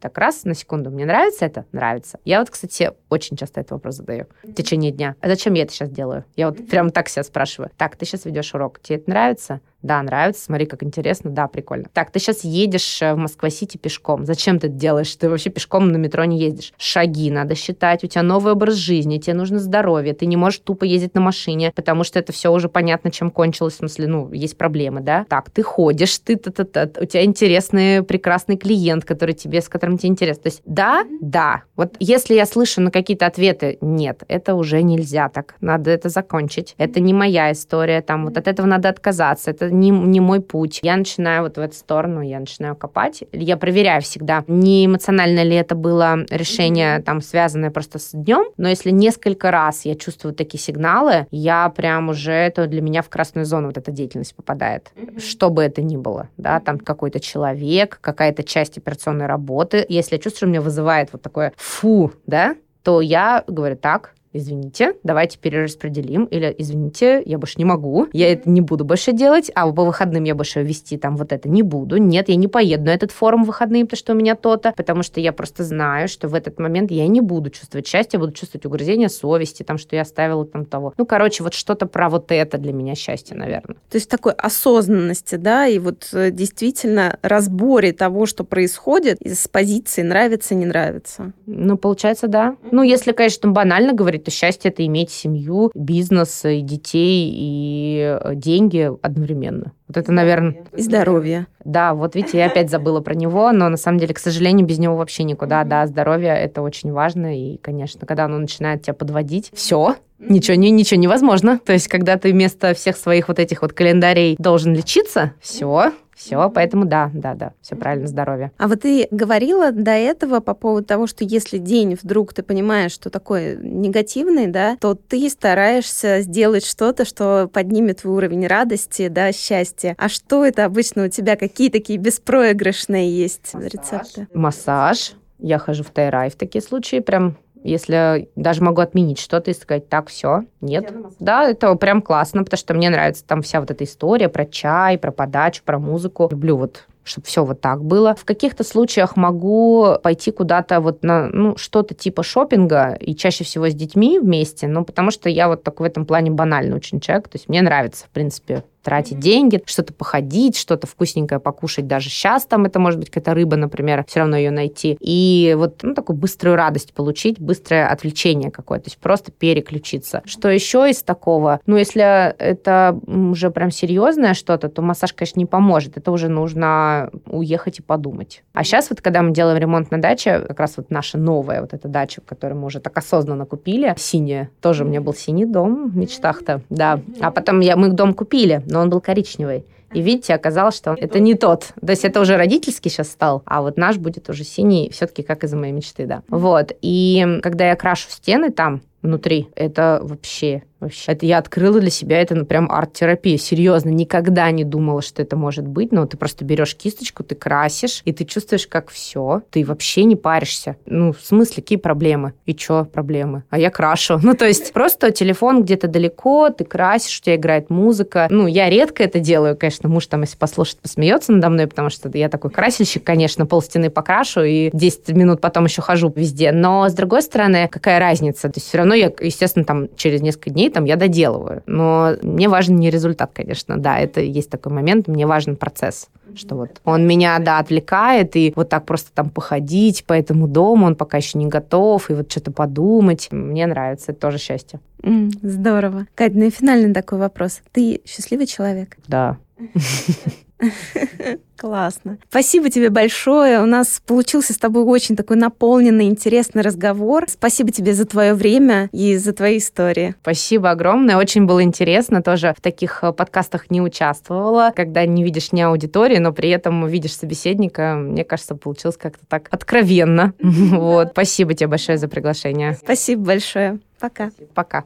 так раз на секунду, мне нравится это? Нравится. Я вот, кстати, очень часто этот вопрос задаю в течение дня. А зачем я это сейчас делаю? Я вот прям так себя спрашиваю. Так, ты сейчас ведешь урок, тебе это нравится? Да, нравится, смотри, как интересно, да, прикольно. Так, ты сейчас едешь э, в Москва-Сити пешком. Зачем ты это делаешь? Ты вообще пешком на метро не ездишь. Шаги надо считать, у тебя новый образ жизни, тебе нужно здоровье, ты не можешь тупо ездить на машине, потому что это все уже понятно, чем кончилось, в смысле, ну, есть проблемы, да? Так, ты ходишь, ты, ты, ты, ты у тебя интересный, прекрасный клиент, который тебе, с которым тебе интересно. То есть, да, да. Вот если я слышу на какие-то ответы, нет, это уже нельзя так, надо это закончить. Это не моя история, там, вот от этого надо отказаться, это не, не мой путь. Я начинаю вот в эту сторону, я начинаю копать. Я проверяю всегда, не эмоционально ли это было решение, там, связанное просто с днем, но если несколько раз я чувствую такие сигналы, я прям уже, это для меня в красную зону вот эта деятельность попадает. Mm-hmm. Что бы это ни было, да, там какой-то человек, какая-то часть операционной работы. Если я чувствую, что меня вызывает вот такое фу, да, то я говорю так, извините, давайте перераспределим, или извините, я больше не могу, я это не буду больше делать, а по выходным я больше вести там вот это не буду. Нет, я не поеду на этот форум в выходные, потому что у меня то-то, потому что я просто знаю, что в этот момент я не буду чувствовать счастье, буду чувствовать угрызение совести, там, что я оставила там того. Ну, короче, вот что-то про вот это для меня счастье, наверное. То есть такой осознанности, да, и вот э, действительно разборе того, что происходит из позиции нравится, не нравится. Ну, получается, да. Ну, если, конечно, банально говорить, то счастье это иметь семью, бизнес, и детей, и э, деньги одновременно. Вот это, наверное... И здоровье. Да, вот видите, я опять забыла про него, но на самом деле, к сожалению, без него вообще никуда. Да, здоровье это очень важно. И, конечно, когда оно начинает тебя подводить, все, ничего, не, ничего невозможно. То есть, когда ты вместо всех своих вот этих вот календарей должен лечиться, все, все, поэтому да, да, да, все правильно, здоровье. А вот ты говорила до этого по поводу того, что если день вдруг ты понимаешь, что такой негативный, да, то ты стараешься сделать что-то, что поднимет твой уровень радости, да, счастья. А что это обычно у тебя? Какие такие беспроигрышные есть Массаж. рецепты? Массаж. Я хожу в тайрай в такие случаи, прям если даже могу отменить что-то и сказать, так, все, нет. Да, это прям классно, потому что мне нравится там вся вот эта история про чай, про подачу, про музыку. Люблю вот чтобы все вот так было. В каких-то случаях могу пойти куда-то вот на ну, что-то типа шопинга, и чаще всего с детьми вместе, ну, потому что я вот так в этом плане банальный очень человек, то есть мне нравится, в принципе, тратить деньги, что-то походить, что-то вкусненькое покушать даже сейчас, там это может быть какая-то рыба, например, все равно ее найти. И вот ну, такую быструю радость получить, быстрое отвлечение какое-то, то есть просто переключиться. Что еще из такого? Ну, если это уже прям серьезное что-то, то массаж, конечно, не поможет. Это уже нужно уехать и подумать. А сейчас вот, когда мы делаем ремонт на даче, как раз вот наша новая вот эта дача, которую мы уже так осознанно купили, синяя, тоже у меня был синий дом в мечтах-то, да. А потом я, мы дом купили, но он был коричневый. И видите, оказалось, что это не тот. То есть это уже родительский сейчас стал, а вот наш будет уже синий, все-таки как из моей мечты, да. Вот. И когда я крашу стены там, внутри. Это вообще, вообще. Это я открыла для себя, это ну, прям арт-терапия. Серьезно, никогда не думала, что это может быть. Но ты просто берешь кисточку, ты красишь, и ты чувствуешь, как все. Ты вообще не паришься. Ну, в смысле, какие проблемы? И что проблемы? А я крашу. Ну, то есть просто телефон где-то далеко, ты красишь, у тебя играет музыка. Ну, я редко это делаю, конечно. Муж там, если послушает, посмеется надо мной, потому что я такой красильщик, конечно, пол стены покрашу и 10 минут потом еще хожу везде. Но, с другой стороны, какая разница? То есть все равно я, естественно, там через несколько дней там я доделываю. Но мне важен не результат, конечно. Да, это есть такой момент, мне важен процесс что вот он меня, да, отвлекает, и вот так просто там походить по этому дому, он пока еще не готов, и вот что-то подумать. Мне нравится, это тоже счастье. Mm, здорово. Кать, ну и финальный такой вопрос. Ты счастливый человек? Да. Классно. Спасибо тебе большое. У нас получился с тобой очень такой наполненный, интересный разговор. Спасибо тебе за твое время и за твои истории. Спасибо огромное. Очень было интересно. Тоже в таких э, подкастах не участвовала, когда не видишь ни аудитории, но при этом видишь собеседника. Мне кажется, получилось как-то так откровенно. Вот. Спасибо тебе большое за приглашение. Спасибо большое. Пока. Пока.